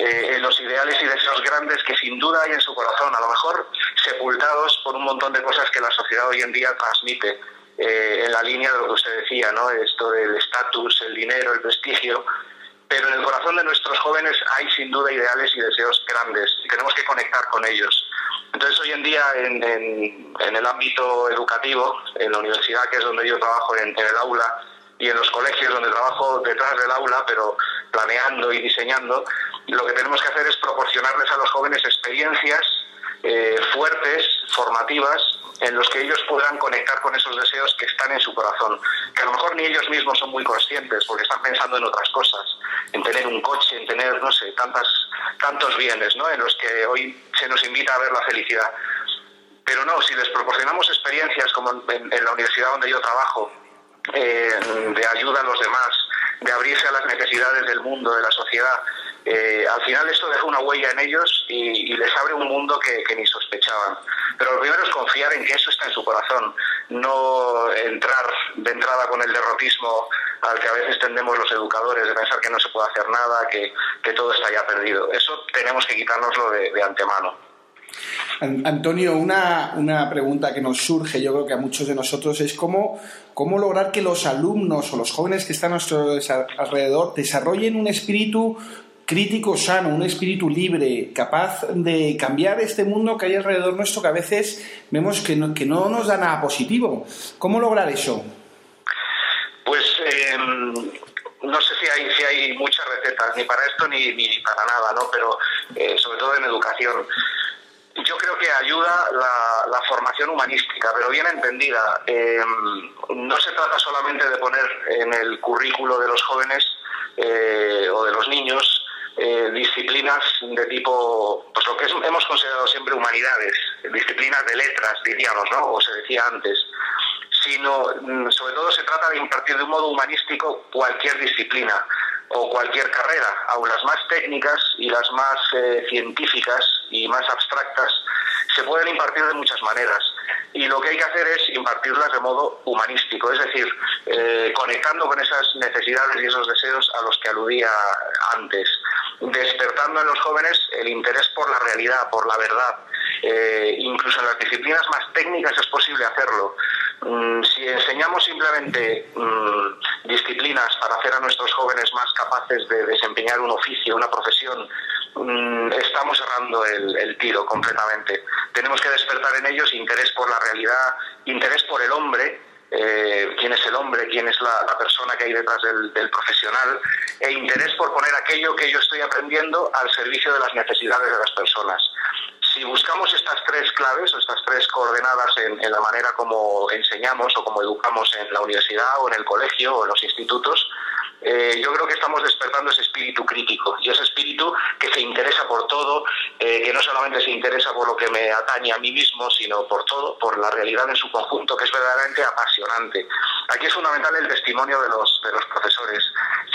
eh, en los ideales y deseos grandes que sin duda hay en su corazón, a lo mejor sepultados por un montón de cosas que la sociedad hoy en día transmite, eh, en la línea de lo que usted decía, ¿no? Esto del estatus, el dinero, el prestigio. Pero en el corazón de nuestros jóvenes hay sin duda ideales y deseos grandes y tenemos que conectar con ellos. Entonces hoy en día en, el ámbito educativo, en la universidad que es donde yo trabajo en, en el aula y en los colegios donde trabajo detrás del aula, pero planeando y diseñando, lo que tenemos que hacer es proporcionarles a los jóvenes experiencias eh, fuertes, formativas, en los que ellos puedan conectar con esos deseos que están en su corazón, que a lo mejor ni ellos mismos son muy conscientes porque están pensando en otras cosas, en tener un coche, en tener, no sé, tantas, tantos bienes, ¿no? En los que hoy se nos invita a ver la felicidad. Pero no, si les proporcionamos experiencias como en, en la universidad donde yo trabajo, eh, de ayuda a los demás, de abrirse a las necesidades del mundo, de la sociedad, eh, al final esto deja una huella en ellos y, les abre un mundo que, ni sospechaban. Pero lo primero es confiar en que eso está en su corazón, no entrar de entrada con el derrotismo al que a veces tendemos los educadores de pensar que no se puede hacer nada, que, todo está ya perdido. Eso tenemos que quitárnoslo de, de antemano. An- Antonio, una, una pregunta que nos surge, yo creo que a muchos de nosotros, es cómo, cómo lograr que los alumnos o los jóvenes que están a nuestro alrededor desarrollen un espíritu crítico sano, un espíritu libre, capaz de cambiar este mundo que hay alrededor nuestro que a veces vemos que no, que no nos da nada positivo. ¿Cómo lograr eso? Pues eh, no sé si hay, si hay muchas recetas, ni para esto ni, ni para nada, ¿no? Pero eh, sobre todo en educación. Yo creo que ayuda la, formación humanística, pero bien entendida. Eh, no se trata solamente de poner en el currículo de los jóvenes eh, o de los niños eh, disciplinas de tipo, pues lo que es- hemos considerado siempre humanidades, disciplinas de letras, diríamos, ¿no? O se decía antes sino mm, sobre todo se trata de impartir de un modo humanístico cualquier disciplina o cualquier carrera, aun las más técnicas y las más eh, científicas y más abstractas, se pueden impartir de muchas maneras. Y lo que hay que hacer es impartirlas de modo humanístico, es decir, eh, conectando con esas necesidades y esos deseos a los que aludía antes, despertando en los jóvenes el interés por la realidad, por la verdad. Eh, incluso en las disciplinas más técnicas es posible hacerlo. Mm, si enseñamos simplemente mm, disciplinas para hacer a nuestros jóvenes más capaces de desempeñar un oficio, una profesión, estamos cerrando el, tiro completamente. Tenemos que despertar en ellos interés por la realidad, interés por el hombre, eh, quién es el hombre, quién es la, persona que hay detrás del, del profesional, e interés por poner aquello que yo estoy aprendiendo al servicio de las necesidades de las personas. Si buscamos estas tres claves o estas tres coordenadas en, en la manera como enseñamos o como educamos en la universidad o en el colegio o en los institutos, eh, yo creo que estamos despertando ese espíritu crítico y ese espíritu que se interesa por todo, eh, que no solamente se interesa por lo que me atañe a mí mismo, sino por todo, por la realidad en su conjunto, que es verdaderamente apasionante. Aquí es fundamental el testimonio de los, de los profesores.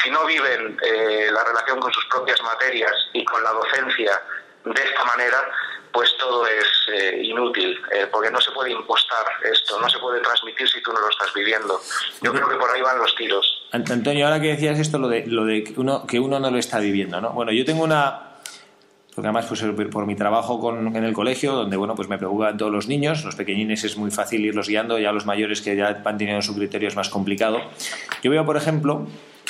Si no viven eh, la relación con sus propias materias y con la docencia de esta manera, pues todo es inútil, porque no se puede impostar esto, no se puede transmitir si tú no lo estás viviendo. Yo creo que por ahí van los tiros. Ant- Antonio, ahora que decías esto, lo de, lo de que, uno, que uno no lo está viviendo, ¿no? Bueno, yo tengo una... Porque además, pues por por mi trabajo con, en el colegio, donde, bueno, pues me preocupan todos los niños, los pequeñines es muy fácil irlos guiando, ya los mayores que ya van teniendo su criterio es más complicado. Yo veo, por ejemplo,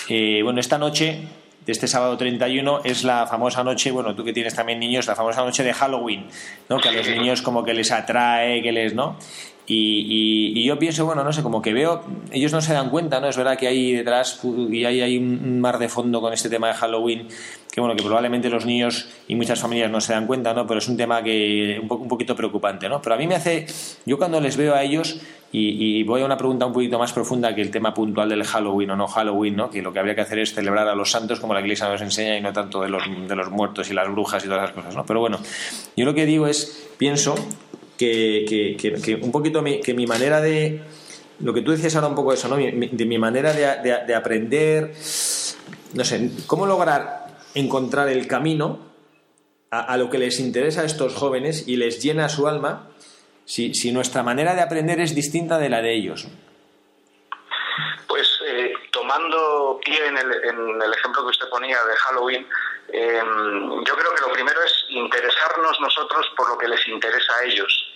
eh, bueno, esta noche de este sábado 31 es la famosa noche, bueno, tú que tienes también niños, la famosa noche de Halloween, ¿no? Que a los niños como que les atrae, que les, ¿no? Y, y- y yo pienso, bueno, no sé, como que veo, ellos no se dan cuenta, ¿no? Es verdad que hay detrás y hay, hay un mar de fondo con este tema de Halloween, que bueno, que probablemente los niños y muchas familias no se dan cuenta, ¿no? Pero es un tema que un, po- un poquito preocupante, ¿no? Pero a mí me hace, yo cuando les veo a ellos, y, y voy a una pregunta un poquito más profunda que el tema puntual del Halloween o no Halloween, ¿no? Que lo que habría que hacer es celebrar a los santos como la Iglesia nos enseña y no tanto de los, de los muertos y las brujas y todas esas cosas, ¿no? Pero bueno, yo lo que digo es, pienso que, que- que- un poquito mi, que mi manera de lo que tú decías ahora un poco eso, ¿no? De mi manera de, de- de aprender, no sé, cómo lograr encontrar el camino a, a lo que les interesa a estos jóvenes y les llena su alma si, si nuestra manera de aprender es distinta de la de ellos. Pues eh, tomando pie en el, en el ejemplo que usted ponía de Halloween, eh, yo creo que lo primero es interesarnos nosotros por lo que les interesa a ellos,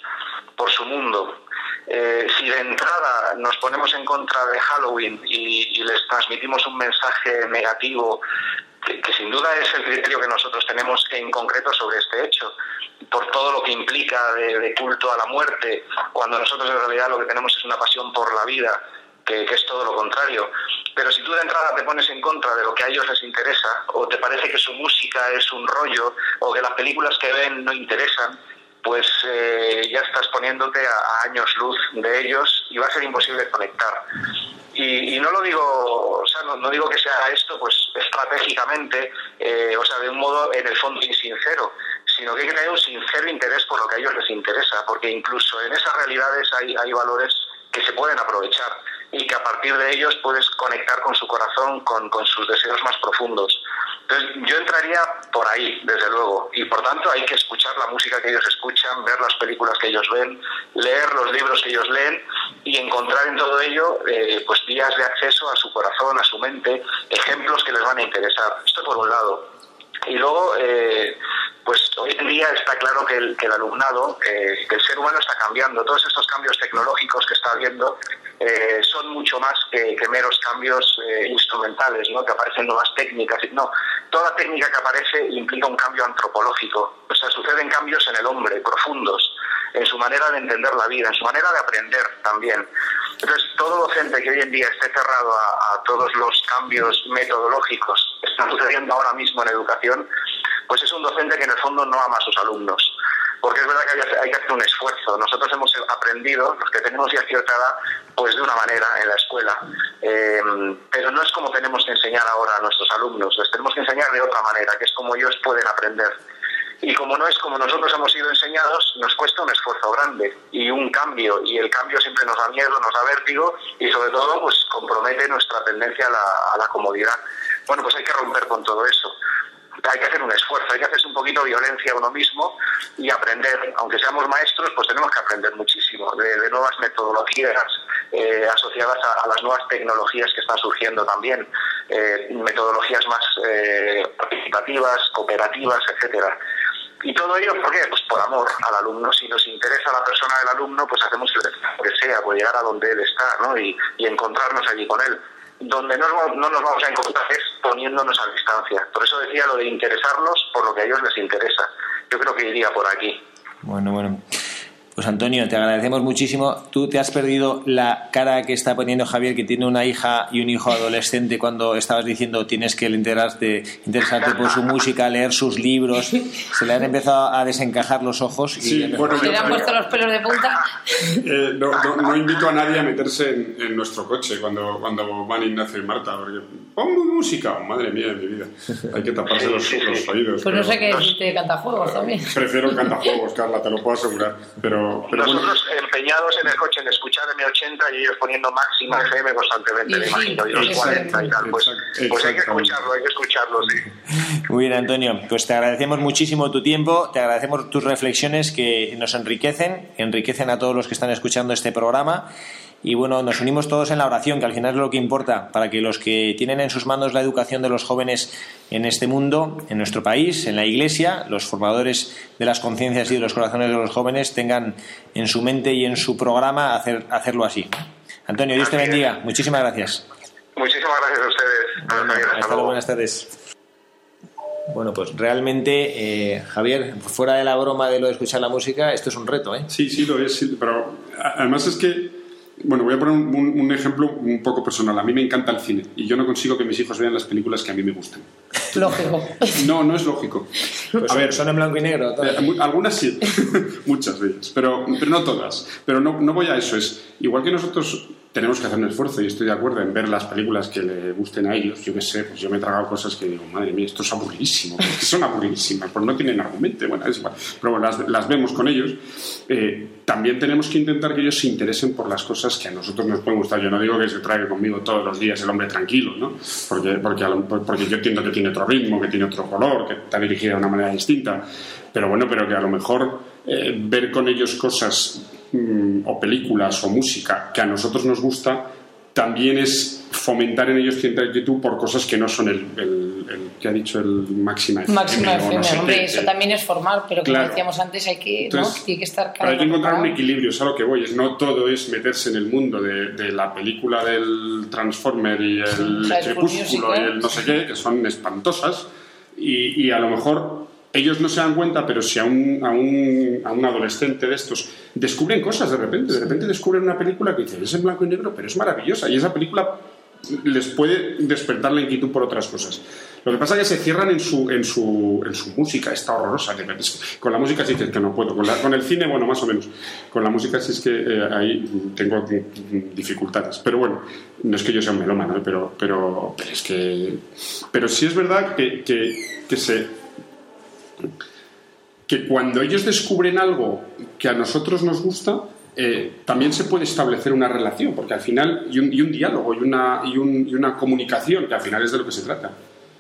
por su mundo. Eh, si de entrada nos ponemos en contra de Halloween y, les transmitimos un mensaje negativo, que, sin duda es el criterio que nosotros tenemos en concreto sobre este hecho, por todo lo que implica de, culto a la muerte, cuando nosotros en realidad lo que tenemos es una pasión por la vida, que es todo lo contrario. Pero si tú de entrada te pones en contra de lo que a ellos les interesa, o te parece que su música es un rollo, o que las películas que ven no interesan, pues eh, ya estás poniéndote a, años luz de ellos y va a ser imposible conectar. Y, y no lo digo, o sea, no, no digo que sea esto pues estratégicamente, eh, o sea, de un modo en el fondo insincero, sino que hay que tener un sincero interés por lo que a ellos les interesa, porque incluso en esas realidades hay, hay valores que se pueden aprovechar y que a partir de ellos puedes conectar con su corazón, con, con sus deseos más profundos. Entonces yo entraría por ahí, desde luego, y por tanto hay que escuchar la música que ellos escuchan, ver las películas que ellos ven, leer los libros que ellos leen y encontrar en todo ello eh, pues vías de acceso a su corazón, a su mente, ejemplos que les van a interesar. Esto por un lado. Y luego, eh, pues hoy en día está claro que el, que el alumnado, eh, que el ser humano está cambiando. Todos estos cambios tecnológicos que está habiendo eh, son mucho más que, meros cambios eh, instrumentales, ¿no? que aparecen nuevas técnicas. No, toda técnica que aparece implica un cambio antropológico. O sea, suceden cambios en el hombre, profundos, en su manera de entender la vida, en su manera de aprender también. Entonces, todo docente que hoy en día esté cerrado a todos los cambios metodológicos que están sucediendo ahora mismo en educación, pues es un docente que en el fondo no ama a sus alumnos. Porque es verdad que hay, que hacer un esfuerzo. Nosotros hemos aprendido, los que tenemos ya cierta edad, pues de una manera en la escuela. Eh, pero no es como tenemos que enseñar ahora a nuestros alumnos, les tenemos que enseñar de otra manera, que es como ellos pueden aprender. Y como no es como nosotros hemos sido enseñados, nos cuesta un esfuerzo grande y un cambio. Y el cambio siempre nos da miedo, nos da vértigo y sobre todo pues compromete nuestra tendencia a la comodidad. Bueno, pues hay que romper con todo eso hay que hacer un esfuerzo, hay que hacerse un poquito violencia a uno mismo y aprender, aunque seamos maestros, pues tenemos que aprender muchísimo de, de nuevas metodologías eh, asociadas a, las nuevas tecnologías que están surgiendo también, eh, metodologías más eh, participativas, cooperativas, etcétera. Y todo ello, ¿por qué? Pues por amor al alumno. Si nos interesa la persona del alumno, pues hacemos lo que sea, pues llegar a donde él está, ¿no? Y encontrarnos allí con él donde no, no, nos vamos a encontrar es poniéndonos a distancia. Por eso decía lo de interesarlos por lo que a ellos les interesa. Yo creo que iría por aquí. Bueno, bueno. Pues Antonio, te agradecemos muchísimo. Tú te has perdido la cara que está poniendo Javier, que tiene una hija y un hijo adolescente, cuando estabas diciendo tienes que enterarte, interesarte por su música, leer sus libros. [laughs] Se le han empezado a desencajar los ojos. Y Sí, bueno, ¿Te yo- le han puesto los pelos de punta? Eh, no, no- no invito a nadie a meterse en, en nuestro coche cuando, cuando van Ignacio y Marta, porque pongo música, oh, madre mía de mi vida, hay que taparse los, los oídos. Pues no pero- sé qué decirte de cantafuegos también. Prefiero cantajuegos, Carla, te lo puedo asegurar. Pero, pero Nosotros empeñados en el coche en escuchar M80 y ellos poniendo máxima FM constantemente, Y me imagino, y los sí, 40 y tal. Pues, pues hay que escucharlo, hay que escucharlo, sí. [laughs] Muy bien, Antonio. Pues te agradecemos muchísimo tu tiempo, te agradecemos tus reflexiones que nos enriquecen, que enriquecen a todos los que están escuchando este programa. Y bueno, nos unimos todos en la oración, que al final es lo que importa, para que los que tienen en sus manos la educación de los jóvenes en este mundo, en nuestro país, en la Iglesia, los formadores de las conciencias y de los corazones de los jóvenes, tengan en su mente y en su programa hacer, hacerlo así. Antonio, Dios te bendiga. Muchísimas gracias. Muchísimas gracias a ustedes. Hasta Hasta luego. buenas tardes. Bueno, pues realmente, eh, Javier, fuera de la broma de lo de escuchar la música, esto es un reto, ¿eh? sí, sí lo es, sí, pero además es que, bueno, voy a poner un, un- ejemplo un poco personal. A mí me encanta el cine y yo no consigo que mis hijos vean las películas que a mí me gustan. Lógico. No, no es lógico. Pues a ver, son en blanco y negro. Eh, algunas sí, [laughs] muchas de ellas, pero, pero no todas. Pero no, no voy a eso, es igual que nosotros tenemos que hacer un esfuerzo y estoy de acuerdo en ver las películas que le gusten a ellos, yo qué sé, pues yo me he tragado cosas que digo, madre mía, esto es aburridísimo, [laughs] porque son aburridísimas, pues no tienen argumento, bueno, es igual, pero bueno, las, las vemos con ellos. Eh, también tenemos que intentar que ellos se interesen por las cosas que a nosotros nos pueden gustar. Yo no digo que se traiga conmigo todos los días el hombre tranquilo, ¿no? Porque, porque, porque yo entiendo que tiene otro ritmo, que tiene otro color, que está dirigida de una manera distinta. Pero bueno, pero que a lo mejor eh, ver con ellos cosas mm, o películas o música que a nosotros nos gusta también es fomentar en ellos cierta inquietud por cosas que no son el, el- el que ha dicho el máxima FM. Máxima FM, no sé hombre, qué, eso que- también es formar, pero como Claro. decíamos antes, hay que, ¿no? entonces, Tiene que estar pero hay que encontrar un equilibrio, es a lo que voy. Es no todo es meterse en el mundo de, de la película del Transformer y el Crepúsculo y el no sé qué, que son espantosas, y, y a lo mejor ellos no se dan cuenta, pero si a un, a, un, a un adolescente de estos descubren cosas de repente, de repente descubren una película que dice, es en blanco y negro, pero es maravillosa, y esa película les puede despertar la inquietud por otras cosas. Lo que pasa es que se cierran en su, en su, en su música, está horrorosa. Con la música sí que que no puedo. Con, la- con el cine, bueno, más o menos. Con la música sí es que eh, ahí tengo dificultades. Pero bueno, no es que yo sea un melómano, ¿eh? pero, pero, pero es que. Pero sí es verdad que, que se que cuando ellos descubren algo que a nosotros nos gusta, eh, también se puede establecer una relación, porque al final, y un, y un diálogo, y una, y, un- y una comunicación, que al final es de lo que se trata.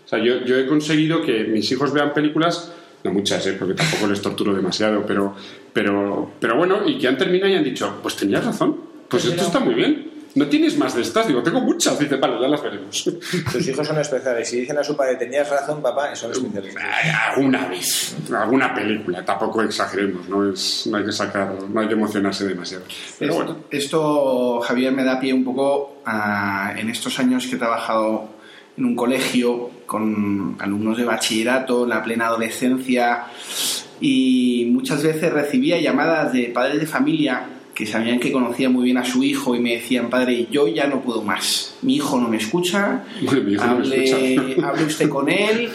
O sea, yo, yo he conseguido que mis hijos vean películas, no muchas, eh, porque tampoco les torturo demasiado, pero, pero, pero bueno, y que han terminado y han dicho, pues tenías razón. Pues esto está muy bien. ¿No tienes más de estas? Digo, tengo muchas. Dice, vale, ya las veremos. Tus hijos son especiales. Si dicen a su padre, tenías razón, papá, son especiales. Ay, Alguna vez, alguna película, tampoco exageremos, no, es, no hay que sacar, no hay que emocionarse demasiado. Pero Esto, bueno, esto, Javier, me da pie un poco a- en estos años que he trabajado en un colegio con alumnos de bachillerato, en la plena adolescencia, y muchas veces recibía llamadas de padres de familia que sabían que conocía muy bien a su hijo y me decían, padre, yo ya no puedo más, mi hijo no me escucha, [laughs] no me hable, escucha. hable usted con él,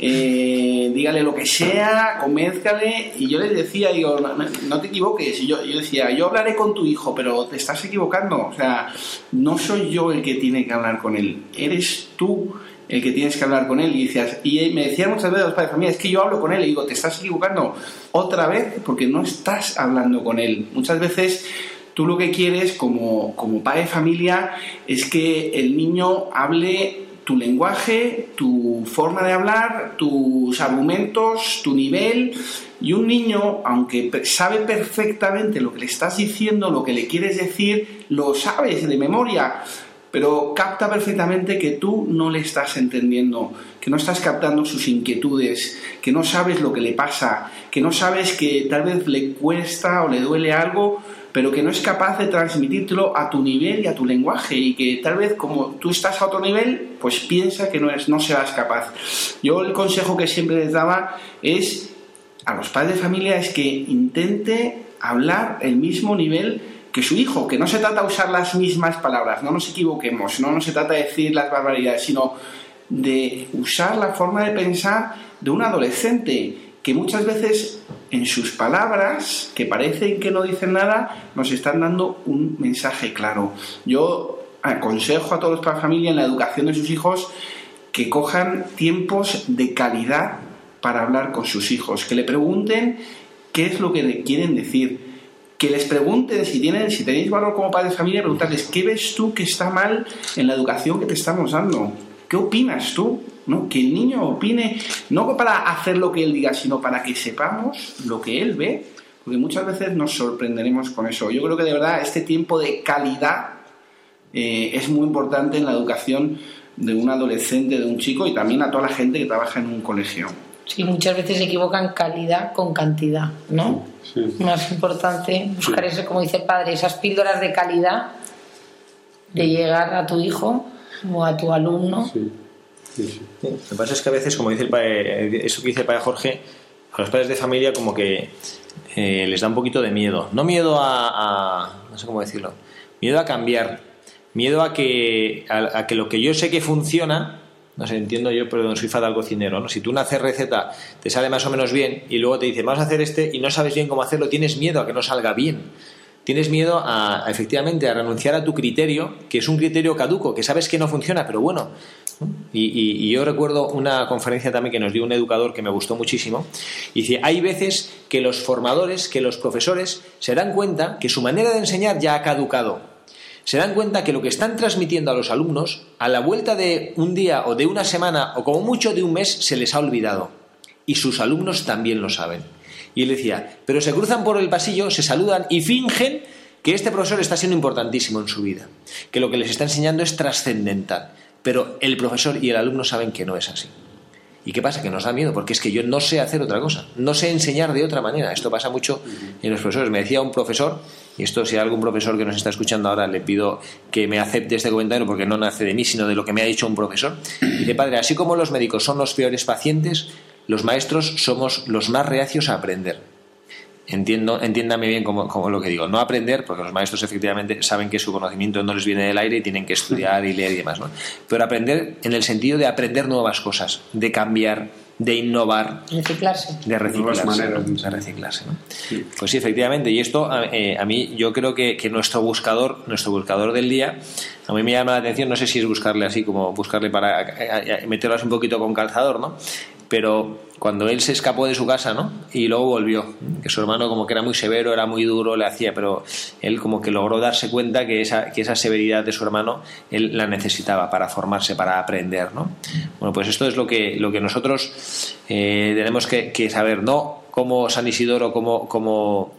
eh, dígale lo que sea, convénzcale. Y yo les decía, digo, no, no- no te equivoques. Y yo, yo decía, yo hablaré con tu hijo, pero te estás equivocando. O sea, no soy yo el que tiene que hablar con él, eres tú el que tienes que hablar con él. Y, y me decían muchas veces los padres de familia, es que yo hablo con él. Y digo, te estás equivocando otra vez porque no estás hablando con él. Muchas veces tú lo que quieres como, como padre de familia es que el niño hable tu lenguaje, tu forma de hablar, tus argumentos, tu nivel. Y un niño, aunque sabe perfectamente lo que le estás diciendo, lo que le quieres decir, lo sabes de memoria, pero capta perfectamente que tú no le estás entendiendo, que no estás captando sus inquietudes, que no sabes lo que le pasa, que no sabes que tal vez le cuesta o le duele algo, pero que no es capaz de transmitírtelo a tu nivel y a tu lenguaje y que tal vez como tú estás a otro nivel, pues piensa que no, es, no serás capaz. Yo el consejo que siempre les daba es a los padres de familia es que intente hablar el mismo nivel que su hijo, que no se trata de usar las mismas palabras, no nos equivoquemos, no, no se trata de decir las barbaridades, sino de usar la forma de pensar de un adolescente que muchas veces en sus palabras, que parecen que no dicen nada, nos están dando un mensaje claro. Yo aconsejo a todos padres de familia en la educación de sus hijos que cojan tiempos de calidad para hablar con sus hijos, que le pregunten qué es lo que quieren decir, que les pregunten si tienen, si tenéis valor como padres de familia, preguntarles qué ves tú que está mal en la educación que te estamos dando, qué opinas tú, ¿no? Que el niño opine, no para hacer lo que él diga, sino para que sepamos lo que él ve, porque muchas veces nos sorprenderemos con eso. Yo creo que de verdad este tiempo de calidad eh, es muy importante en la educación de un adolescente, de un chico y también a toda la gente que trabaja en un colegio. Sí, muchas veces se equivocan calidad con cantidad, ¿no? Sí. Más importante buscar eso, como dice el padre, esas píldoras de calidad de llegar a tu hijo o a tu alumno. sí, sí, sí. Sí, Lo que pasa es que a veces, como dice el padre, eso que dice el padre Jorge, a los padres de familia como que eh, les da un poquito de miedo. No miedo a, a- no sé cómo decirlo, miedo a cambiar, miedo a que, a, a que lo que yo sé que funciona, no sé, entiendo yo, pero soy fatal cocinero, ¿no? Si tú una receta te sale más o menos bien y luego te dicen vamos a hacer este y no sabes bien cómo hacerlo, tienes miedo a que no salga bien. Tienes miedo a, efectivamente a renunciar a tu criterio, que es un criterio caduco, que sabes que no funciona, pero bueno. ¿no? Y, y- y yo recuerdo una conferencia también que nos dio un educador que me gustó muchísimo. Y dice, hay veces que los formadores, que los profesores se dan cuenta que su manera de enseñar ya ha caducado. Se dan cuenta que lo que están transmitiendo a los alumnos, a la vuelta de un día o de una semana o como mucho de un mes, se les ha olvidado. Y sus alumnos también lo saben. Y él decía, pero se cruzan por el pasillo, se saludan y fingen que este profesor está siendo importantísimo en su vida, que lo que les está enseñando es trascendental, pero el profesor y el alumno saben que no es así. ¿Y qué pasa? Que nos da miedo, porque es que yo no sé hacer otra cosa, no sé enseñar de otra manera. Esto pasa mucho en los profesores. Me decía un profesor, y esto si hay algún profesor que nos está escuchando ahora, le pido que me acepte este comentario porque no nace de mí, sino de lo que me ha dicho un profesor. Dice, padre, así como los médicos son los peores pacientes, los maestros somos los más reacios a aprender. Entiendo, entiéndame bien como, como lo que digo, no aprender, porque los maestros efectivamente saben que su conocimiento no les viene del aire y tienen que estudiar y leer y demás, ¿no? Pero aprender en el sentido de aprender nuevas cosas, de cambiar, de innovar, Reciclarse. de reciclarse, maneras, ¿no? sí. de reciclarse, ¿no? Pues sí, efectivamente, y esto a, eh, a mí yo creo que, que nuestro buscador, nuestro buscador del día, a mí me llama la atención, no sé si es buscarle así como buscarle para eh, eh, meterlo así un poquito con calzador, ¿no? Pero cuando él se escapó de su casa, ¿no? Y luego volvió, que su hermano como que era muy severo, era muy duro, le hacía, pero él como que logró darse cuenta que esa, que esa severidad de su hermano él la necesitaba para formarse, para aprender, ¿no? Bueno, pues esto es lo que, lo que nosotros eh, tenemos que, que saber, no como San Isidoro, como, como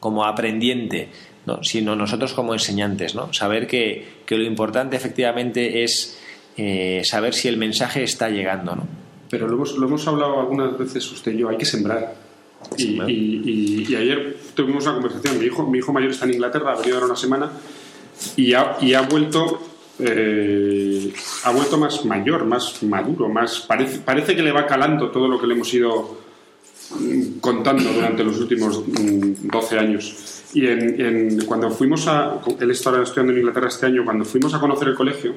como aprendiente, ¿no? sino nosotros como enseñantes, ¿no? Saber que, que lo importante efectivamente es eh, saber si el mensaje está llegando, ¿no? Pero lo hemos, lo hemos hablado algunas veces usted y yo, hay que sembrar. Y, y- y- y ayer tuvimos una conversación. Mi hijo, mi hijo mayor está en Inglaterra, ha venido ahora una semana y ha, y ha vuelto. eh, ha vuelto más mayor, más maduro, más parece, parece que le va calando todo lo que le hemos ido mm, contando durante los últimos mm, 12 años. Y en, en- cuando fuimos a. Él está estudiando en Inglaterra este año. Cuando fuimos a conocer el colegio,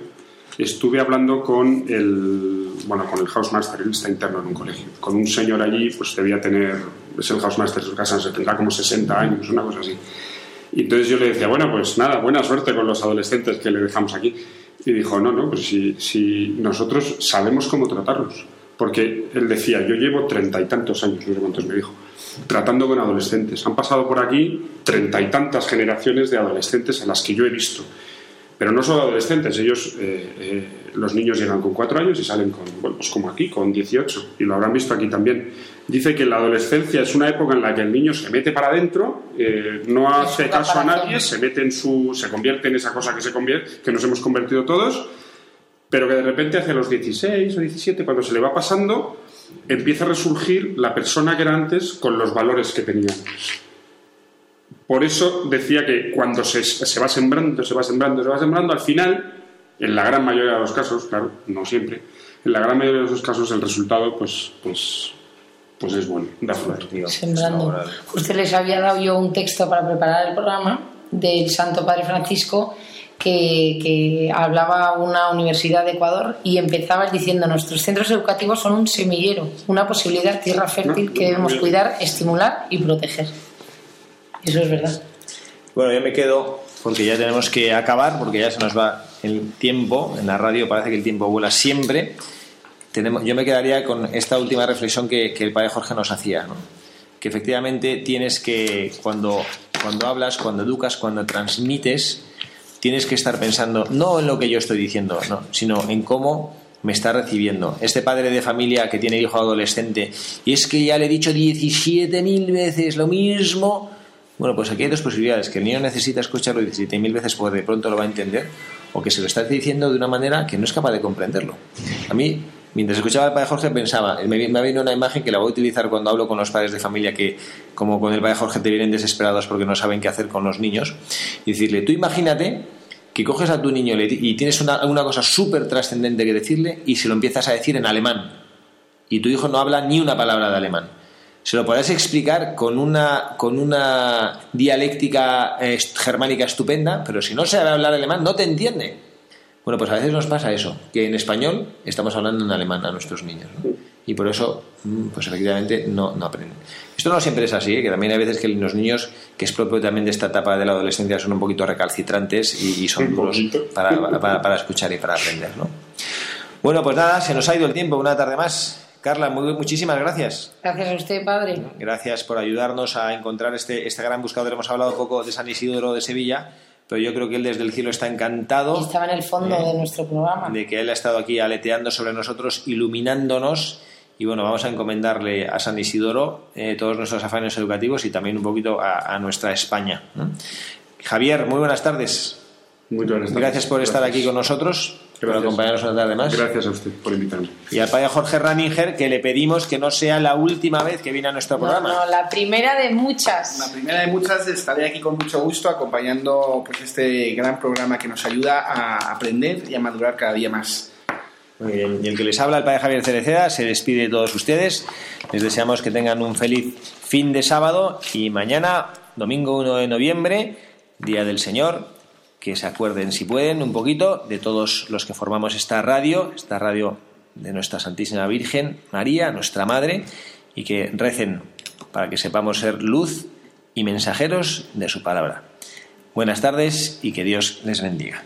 estuve hablando con el. Bueno, con el housemaster, él está interno en un colegio. Con un señor allí, pues debía tener. Es el housemaster su casa, tendrá como 60 años, una cosa así. Y entonces yo le decía, bueno, pues nada, buena suerte con los adolescentes que le dejamos aquí. Y dijo, no, no, pues si, si nosotros sabemos cómo tratarlos. Porque él decía, yo llevo treinta y tantos años, no sé cuántos me dijo, tratando con adolescentes. Han pasado por aquí treinta y tantas generaciones de adolescentes en las que yo he visto. Pero no solo adolescentes, ellos, eh, eh, los niños llegan con cuatro años y salen con, bueno, pues como aquí, con 18, y lo habrán visto aquí también. Dice que la adolescencia es una época en la que el niño se mete para adentro, eh, no hace caso a nadie, se mete en su, se convierte en esa cosa que se convierte, que nos hemos convertido todos, pero que de repente hacia los 16 o 17, cuando se le va pasando, empieza a resurgir la persona que era antes con los valores que tenía antes. Por eso decía que cuando se, se va sembrando, se va sembrando, se va sembrando, al final, en la gran mayoría de los casos, claro, no siempre, en la gran mayoría de los casos el resultado, pues, pues, pues es bueno, da fruto. sembrando. Usted les había dado yo un texto para preparar el programa del Santo Padre Francisco que, que hablaba una universidad de Ecuador y empezaba diciendo nuestros centros educativos son un semillero, una posibilidad, tierra fértil No, que debemos cuidar, estimular y proteger. Eso es verdad. Bueno, yo me quedo porque ya tenemos que acabar, porque ya se nos va el tiempo. En la radio parece que el tiempo vuela siempre. Tenemos, yo me quedaría con esta última reflexión que, que el padre Jorge nos hacía, ¿no? que efectivamente tienes que, cuando, cuando hablas, cuando educas, cuando transmites, tienes que estar pensando no en lo que yo estoy diciendo, no, sino en cómo me está recibiendo. Este padre de familia que tiene hijo adolescente, y es que ya le he dicho 17.000 veces lo mismo. Bueno, pues aquí hay dos posibilidades, que el niño necesita escucharlo 17.000 veces porque de pronto lo va a entender, o que se lo está diciendo de una manera que no es capaz de comprenderlo. A mí, mientras escuchaba al padre Jorge, pensaba, me, vi- me ha venido una imagen que la voy a utilizar cuando hablo con los padres de familia que, como con el padre Jorge, te vienen desesperados porque no saben qué hacer con los niños, y decirle, tú imagínate que coges a tu niño y tienes una, una cosa súper trascendente que decirle y se lo empiezas a decir en alemán y tu hijo no habla ni una palabra de alemán. Se lo podrás explicar con una, con una dialéctica eh, germánica estupenda, pero si no sabe hablar alemán no te entiende. Bueno, pues a veces nos pasa eso, que en español estamos hablando en alemán a nuestros niños. ¿no? Y por eso, mm, pues efectivamente, no, no aprenden. Esto no siempre es así, ¿eh? que también hay veces que los niños, que es propio también de esta etapa de la adolescencia, son un poquito recalcitrantes y, y son duros para, para- para escuchar y para aprender. ¿no? Bueno, pues nada, se nos ha ido el tiempo, una tarde más. Carla, muy, muchísimas gracias. Gracias a usted, padre. Gracias por ayudarnos a encontrar este, este gran buscador. Hemos hablado un poco de San Isidro de Sevilla, pero yo creo que él desde el cielo está encantado Y estaba en el fondo Eh, de nuestro programa. de que él ha estado aquí aleteando sobre nosotros, iluminándonos. Y bueno, vamos a encomendarle a San Isidoro eh, todos nuestros afanes educativos y también un poquito a, a nuestra España. ¿no? Javier, muy buenas tardes. Muy buenas tardes. Gracias por estar aquí con nosotros, por Gracias. acompañarnos una tarde más. Gracias a usted por invitarme. Y al padre Jorge Raninger, que le pedimos que no sea la última vez que viene a nuestro No, programa. no, la primera de muchas. La primera de muchas estaré aquí con mucho gusto acompañando pues este gran programa que nos ayuda a aprender y a madurar cada día más. Muy bien. Y el que les habla, el padre Javier Cereceda, se despide de todos ustedes. Les deseamos que tengan un feliz fin de sábado y mañana, domingo 1 de noviembre, Día del Señor, que se acuerden, si pueden, un poquito de todos los que formamos esta radio, esta radio de nuestra Santísima Virgen María, nuestra Madre, y que recen para que sepamos ser luz y mensajeros de su palabra. Buenas tardes y que Dios les bendiga.